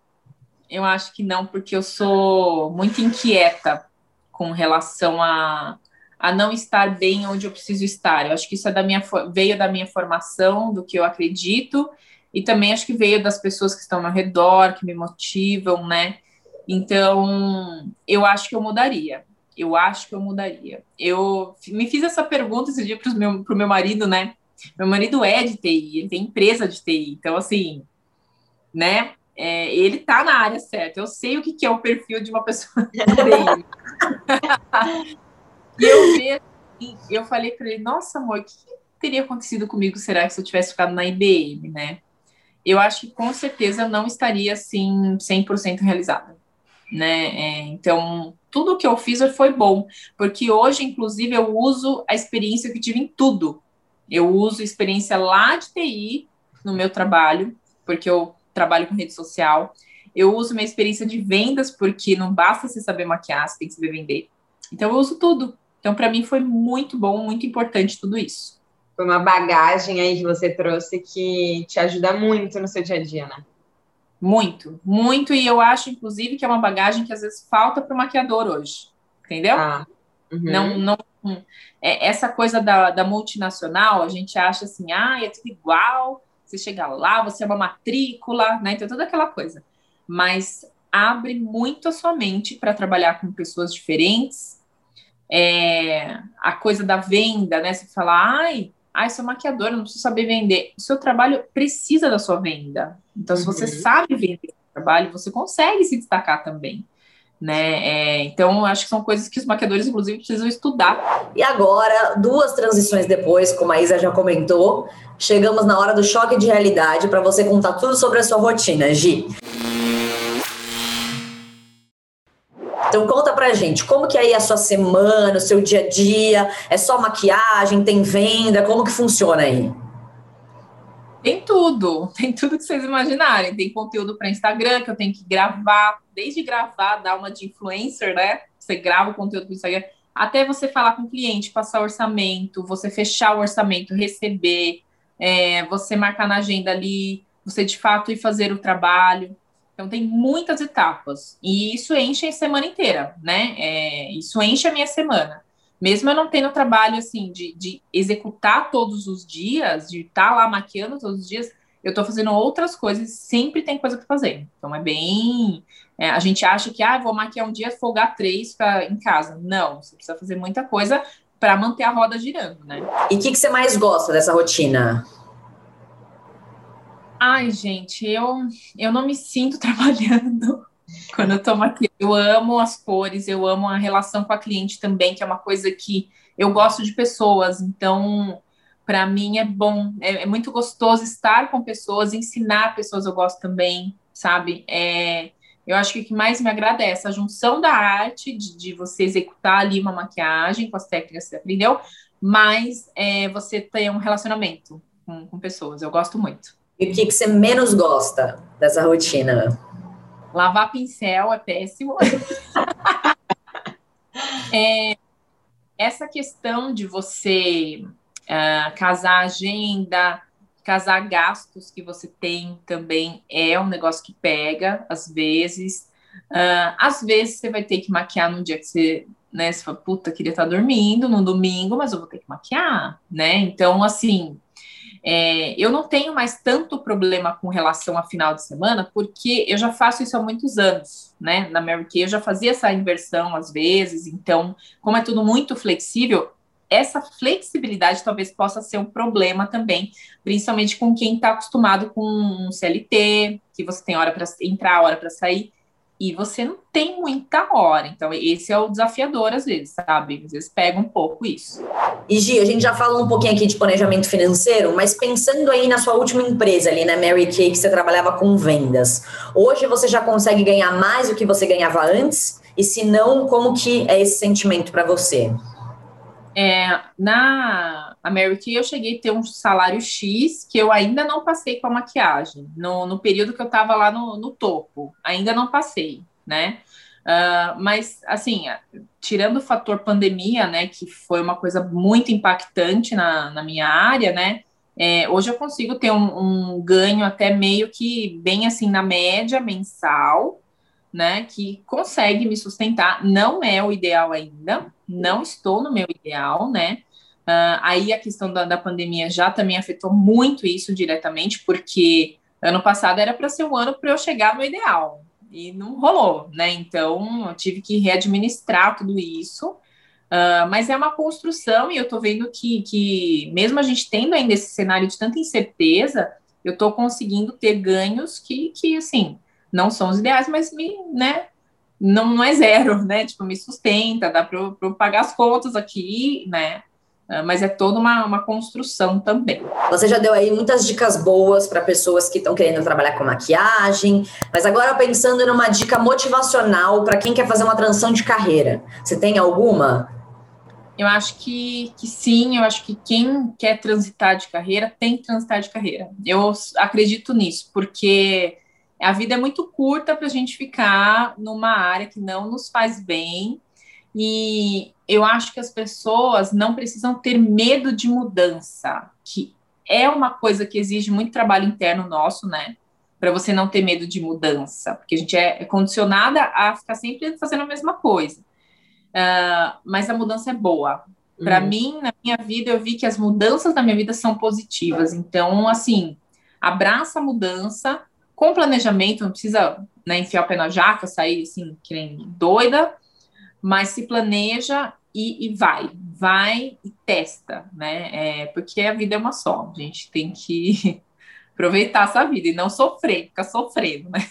S1: Eu acho que não, porque eu sou muito inquieta com relação a, a não estar bem onde eu preciso estar. Eu acho que isso é da minha, veio da minha formação, do que eu acredito, e também acho que veio das pessoas que estão ao redor, que me motivam, né? Então, eu acho que eu mudaria. Eu acho que eu mudaria. Eu me fiz essa pergunta esse dia para o meu, meu marido, né? Meu marido é de TI, ele tem empresa de TI. Então, assim, né? É, ele tá na área certa. Eu sei o que, que é o perfil de uma pessoa e eu vejo, eu falei para ele, nossa, amor, o que teria acontecido comigo, será que se eu tivesse ficado na IBM, né? Eu acho que com certeza não estaria, assim, 100% realizada, né? É, então, tudo que eu fiz foi bom, porque hoje, inclusive, eu uso a experiência que tive em tudo, eu uso experiência lá de TI no meu trabalho, porque eu trabalho com rede social. Eu uso minha experiência de vendas, porque não basta você saber maquiar, você tem que saber vender. Então, eu uso tudo. Então, para mim, foi muito bom, muito importante tudo isso.
S2: Foi uma bagagem aí que você trouxe que te ajuda muito no seu dia a dia, né?
S1: Muito, muito. E eu acho, inclusive, que é uma bagagem que às vezes falta para o maquiador hoje. Entendeu? Ah, uhum. Não, não é, essa coisa da, da, multinacional, a gente acha assim, ah, é tudo igual, você chega lá, você é uma matrícula, né? Então, toda aquela coisa. Mas abre muito a sua mente para trabalhar com pessoas diferentes. É, a coisa da venda, né? Você fala, ai, ai, sou maquiadora, não preciso saber vender. O seu trabalho precisa da sua venda. Então, se você uhum. sabe vender o trabalho, você consegue se destacar também né? É, então, acho que são coisas que os maquiadores, inclusive, precisam estudar.
S3: E agora, duas transições depois, como a Isa já comentou, chegamos na hora do choque de realidade para você contar tudo sobre a sua rotina, Gi. Então conta pra gente, como que é aí a sua semana, o seu dia a dia? É só maquiagem, tem venda? Como que funciona aí?
S1: Tem tudo, tem tudo que vocês imaginarem. Tem conteúdo para Instagram que eu tenho que gravar, desde gravar, dar uma de influencer, né? Você grava o conteúdo para Instagram, até você falar com o cliente, passar orçamento, você fechar o orçamento, receber, é, você marcar na agenda ali, você de fato ir fazer o trabalho. Então tem muitas etapas e isso enche a semana inteira, né? É, isso enche a minha semana mesmo eu não tendo trabalho assim de, de executar todos os dias, de estar tá lá maquiando todos os dias, eu estou fazendo outras coisas, sempre tem coisa para fazer. Então é bem. É, a gente acha que ah, vou maquiar um dia, folgar três pra, em casa. Não, você precisa fazer muita coisa para manter a roda girando, né?
S3: E o que, que você mais gosta dessa rotina?
S1: Ai, gente, eu, eu não me sinto trabalhando. Quando eu tomo aqui, eu amo as cores, eu amo a relação com a cliente também, que é uma coisa que eu gosto de pessoas, então para mim é bom, é, é, muito gostoso estar com pessoas, ensinar pessoas eu gosto também, sabe? É, eu acho que o que mais me agrada é essa junção da arte, de, de você executar ali uma maquiagem com as técnicas que você aprendeu, mas é, você ter um relacionamento com, com pessoas, eu gosto muito.
S3: E o que, que você menos gosta dessa rotina?
S1: Lavar pincel é péssimo. é, essa questão de você uh, casar agenda, casar gastos que você tem também é um negócio que pega, às vezes. Uh, às vezes você vai ter que maquiar no dia que você, né? Você fala, puta, queria estar dormindo no domingo, mas eu vou ter que maquiar, né? Então, assim, é, eu não tenho mais tanto problema com relação a final de semana, porque eu já faço isso há muitos anos, né? Na Mary Kay eu já fazia essa inversão às vezes, então, como é tudo muito flexível, essa flexibilidade talvez possa ser um problema também, principalmente com quem está acostumado com um CLT, que você tem hora para entrar, hora para sair. E você não tem muita hora. Então, esse é o desafiador às vezes, sabe? Às vezes pega um pouco isso.
S3: E Gi, a gente já falou um pouquinho aqui de planejamento financeiro, mas pensando aí na sua última empresa ali, na Mary Kay, que você trabalhava com vendas. Hoje você já consegue ganhar mais do que você ganhava antes? E se não, como que é esse sentimento para você?
S1: É, na American eu cheguei a ter um salário X que eu ainda não passei com a maquiagem. No, no período que eu estava lá no, no, topo, ainda não passei, né? Uh, mas, assim, tirando o fator pandemia, né, que foi uma coisa muito impactante na, na minha área, né, é, hoje eu consigo ter um, um ganho até meio que bem assim na média mensal, né, que consegue me sustentar. Não é o ideal ainda, não estou no meu ideal, né? Uh, aí a questão da, da, pandemia já também afetou muito isso diretamente, porque ano passado era para ser um ano para eu chegar no ideal e não rolou, né? Então eu tive que readministrar tudo isso. Uh, mas é uma construção e eu tô vendo que, que, mesmo a gente tendo ainda esse cenário de tanta incerteza, eu tô conseguindo ter ganhos que, que assim, não são os ideais, mas me, né, não, não é zero, né? Tipo, me sustenta, dá para eu, pagar as contas aqui, né? Ah, mas é toda uma, uma construção também.
S3: Você já deu aí muitas dicas boas para pessoas que estão querendo trabalhar com maquiagem, mas agora pensando numa dica motivacional para quem quer fazer uma transição de carreira. Você tem alguma?
S1: Eu acho que, que sim, eu acho que quem quer transitar de carreira tem que transitar de carreira. Eu acredito nisso, porque a vida é muito curta para a gente ficar numa área que não nos faz bem. E eu acho que as pessoas não precisam ter medo de mudança, que é uma coisa que exige muito trabalho interno nosso, né? Para você não ter medo de mudança, porque a gente é, é condicionada a ficar sempre fazendo a mesma coisa. Uh, mas a mudança é boa. Para uhum. mim, na minha vida, eu vi que as mudanças da minha vida são positivas. Então, assim, abraça a mudança, com planejamento, não precisa né, enfiar o pé na jaca, sair assim, que nem doida, mas se planeja e, e vai, vai e testa, né? É, porque a vida é uma só, a gente tem que aproveitar essa vida e não sofrer, ficar sofrendo, né?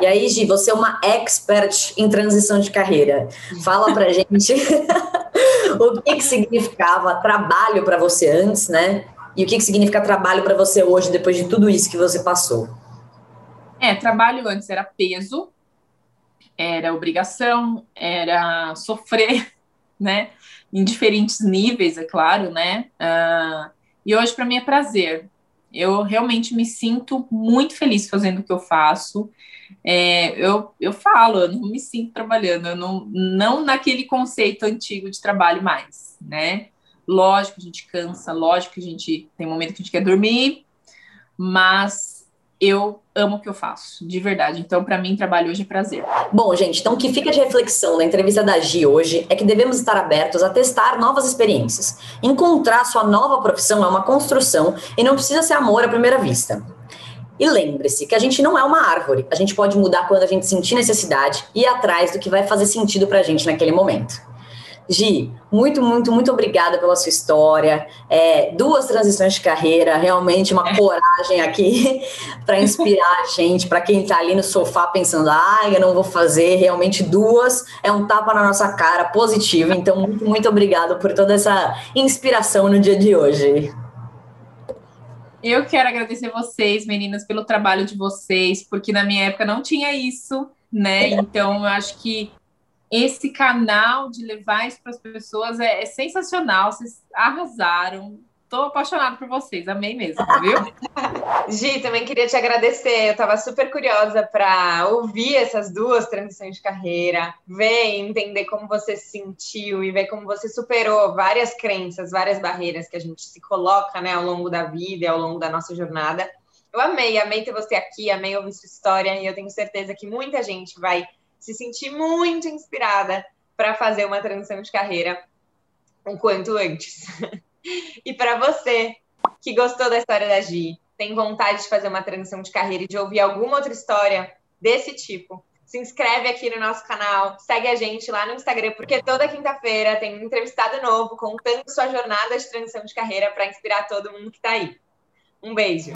S3: E aí, Gi, você é uma expert em transição de carreira. Fala pra gente o que, que significava trabalho para você antes, né? E o que, que significa trabalho para você hoje, depois de tudo isso que você passou.
S1: É, trabalho antes era peso, era obrigação, era sofrer, né? Em diferentes níveis, é claro, né? Uh, e hoje, para mim, é prazer. Eu realmente me sinto muito feliz fazendo o que eu faço. É, eu, eu falo, eu não me sinto trabalhando, eu não, não naquele conceito antigo de trabalho mais, né? Lógico que a gente cansa, lógico que a gente tem momento que a gente quer dormir, mas eu amo o que eu faço, de verdade. Então, para mim, trabalho hoje é prazer.
S3: Bom, gente, então o que fica de reflexão na entrevista da Gi hoje é que devemos estar abertos a testar novas experiências. Encontrar sua nova profissão é uma construção e não precisa ser amor à primeira vista. E lembre-se que a gente não é uma árvore. A gente pode mudar quando a gente sentir necessidade e ir atrás do que vai fazer sentido para a gente naquele momento. Gi, muito, muito, muito obrigada pela sua história. É, duas transições de carreira, realmente uma é. coragem aqui para inspirar a gente, para quem está ali no sofá pensando, ah, eu não vou fazer, realmente duas é um tapa na nossa cara positivo. Então, muito, muito obrigada por toda essa inspiração no dia de hoje.
S1: Eu quero agradecer vocês, meninas, pelo trabalho de vocês, porque na minha época não tinha isso, né? Então, eu acho que esse canal de levar isso para as pessoas é, é, sensacional. Vocês arrasaram. Estou apaixonada por vocês, amei mesmo, viu?
S2: Gi, também queria te agradecer. Eu estava super curiosa para ouvir essas duas transições de carreira, ver entender como você se sentiu e ver como você superou várias crenças, várias barreiras que a gente se coloca né, ao longo da vida e ao longo da nossa jornada. Eu amei, amei ter você aqui, amei ouvir sua história e eu tenho certeza que muita gente vai se sentir muito inspirada para fazer uma transição de carreira um quanto antes. e para você que gostou da história da Gi, tem vontade de fazer uma transição de carreira e de ouvir alguma outra história desse tipo, se inscreve aqui no nosso canal, segue a gente lá no Instagram, porque toda quinta-feira tem um entrevistado novo contando sua jornada de transição de carreira para inspirar todo mundo que está aí. Um beijo!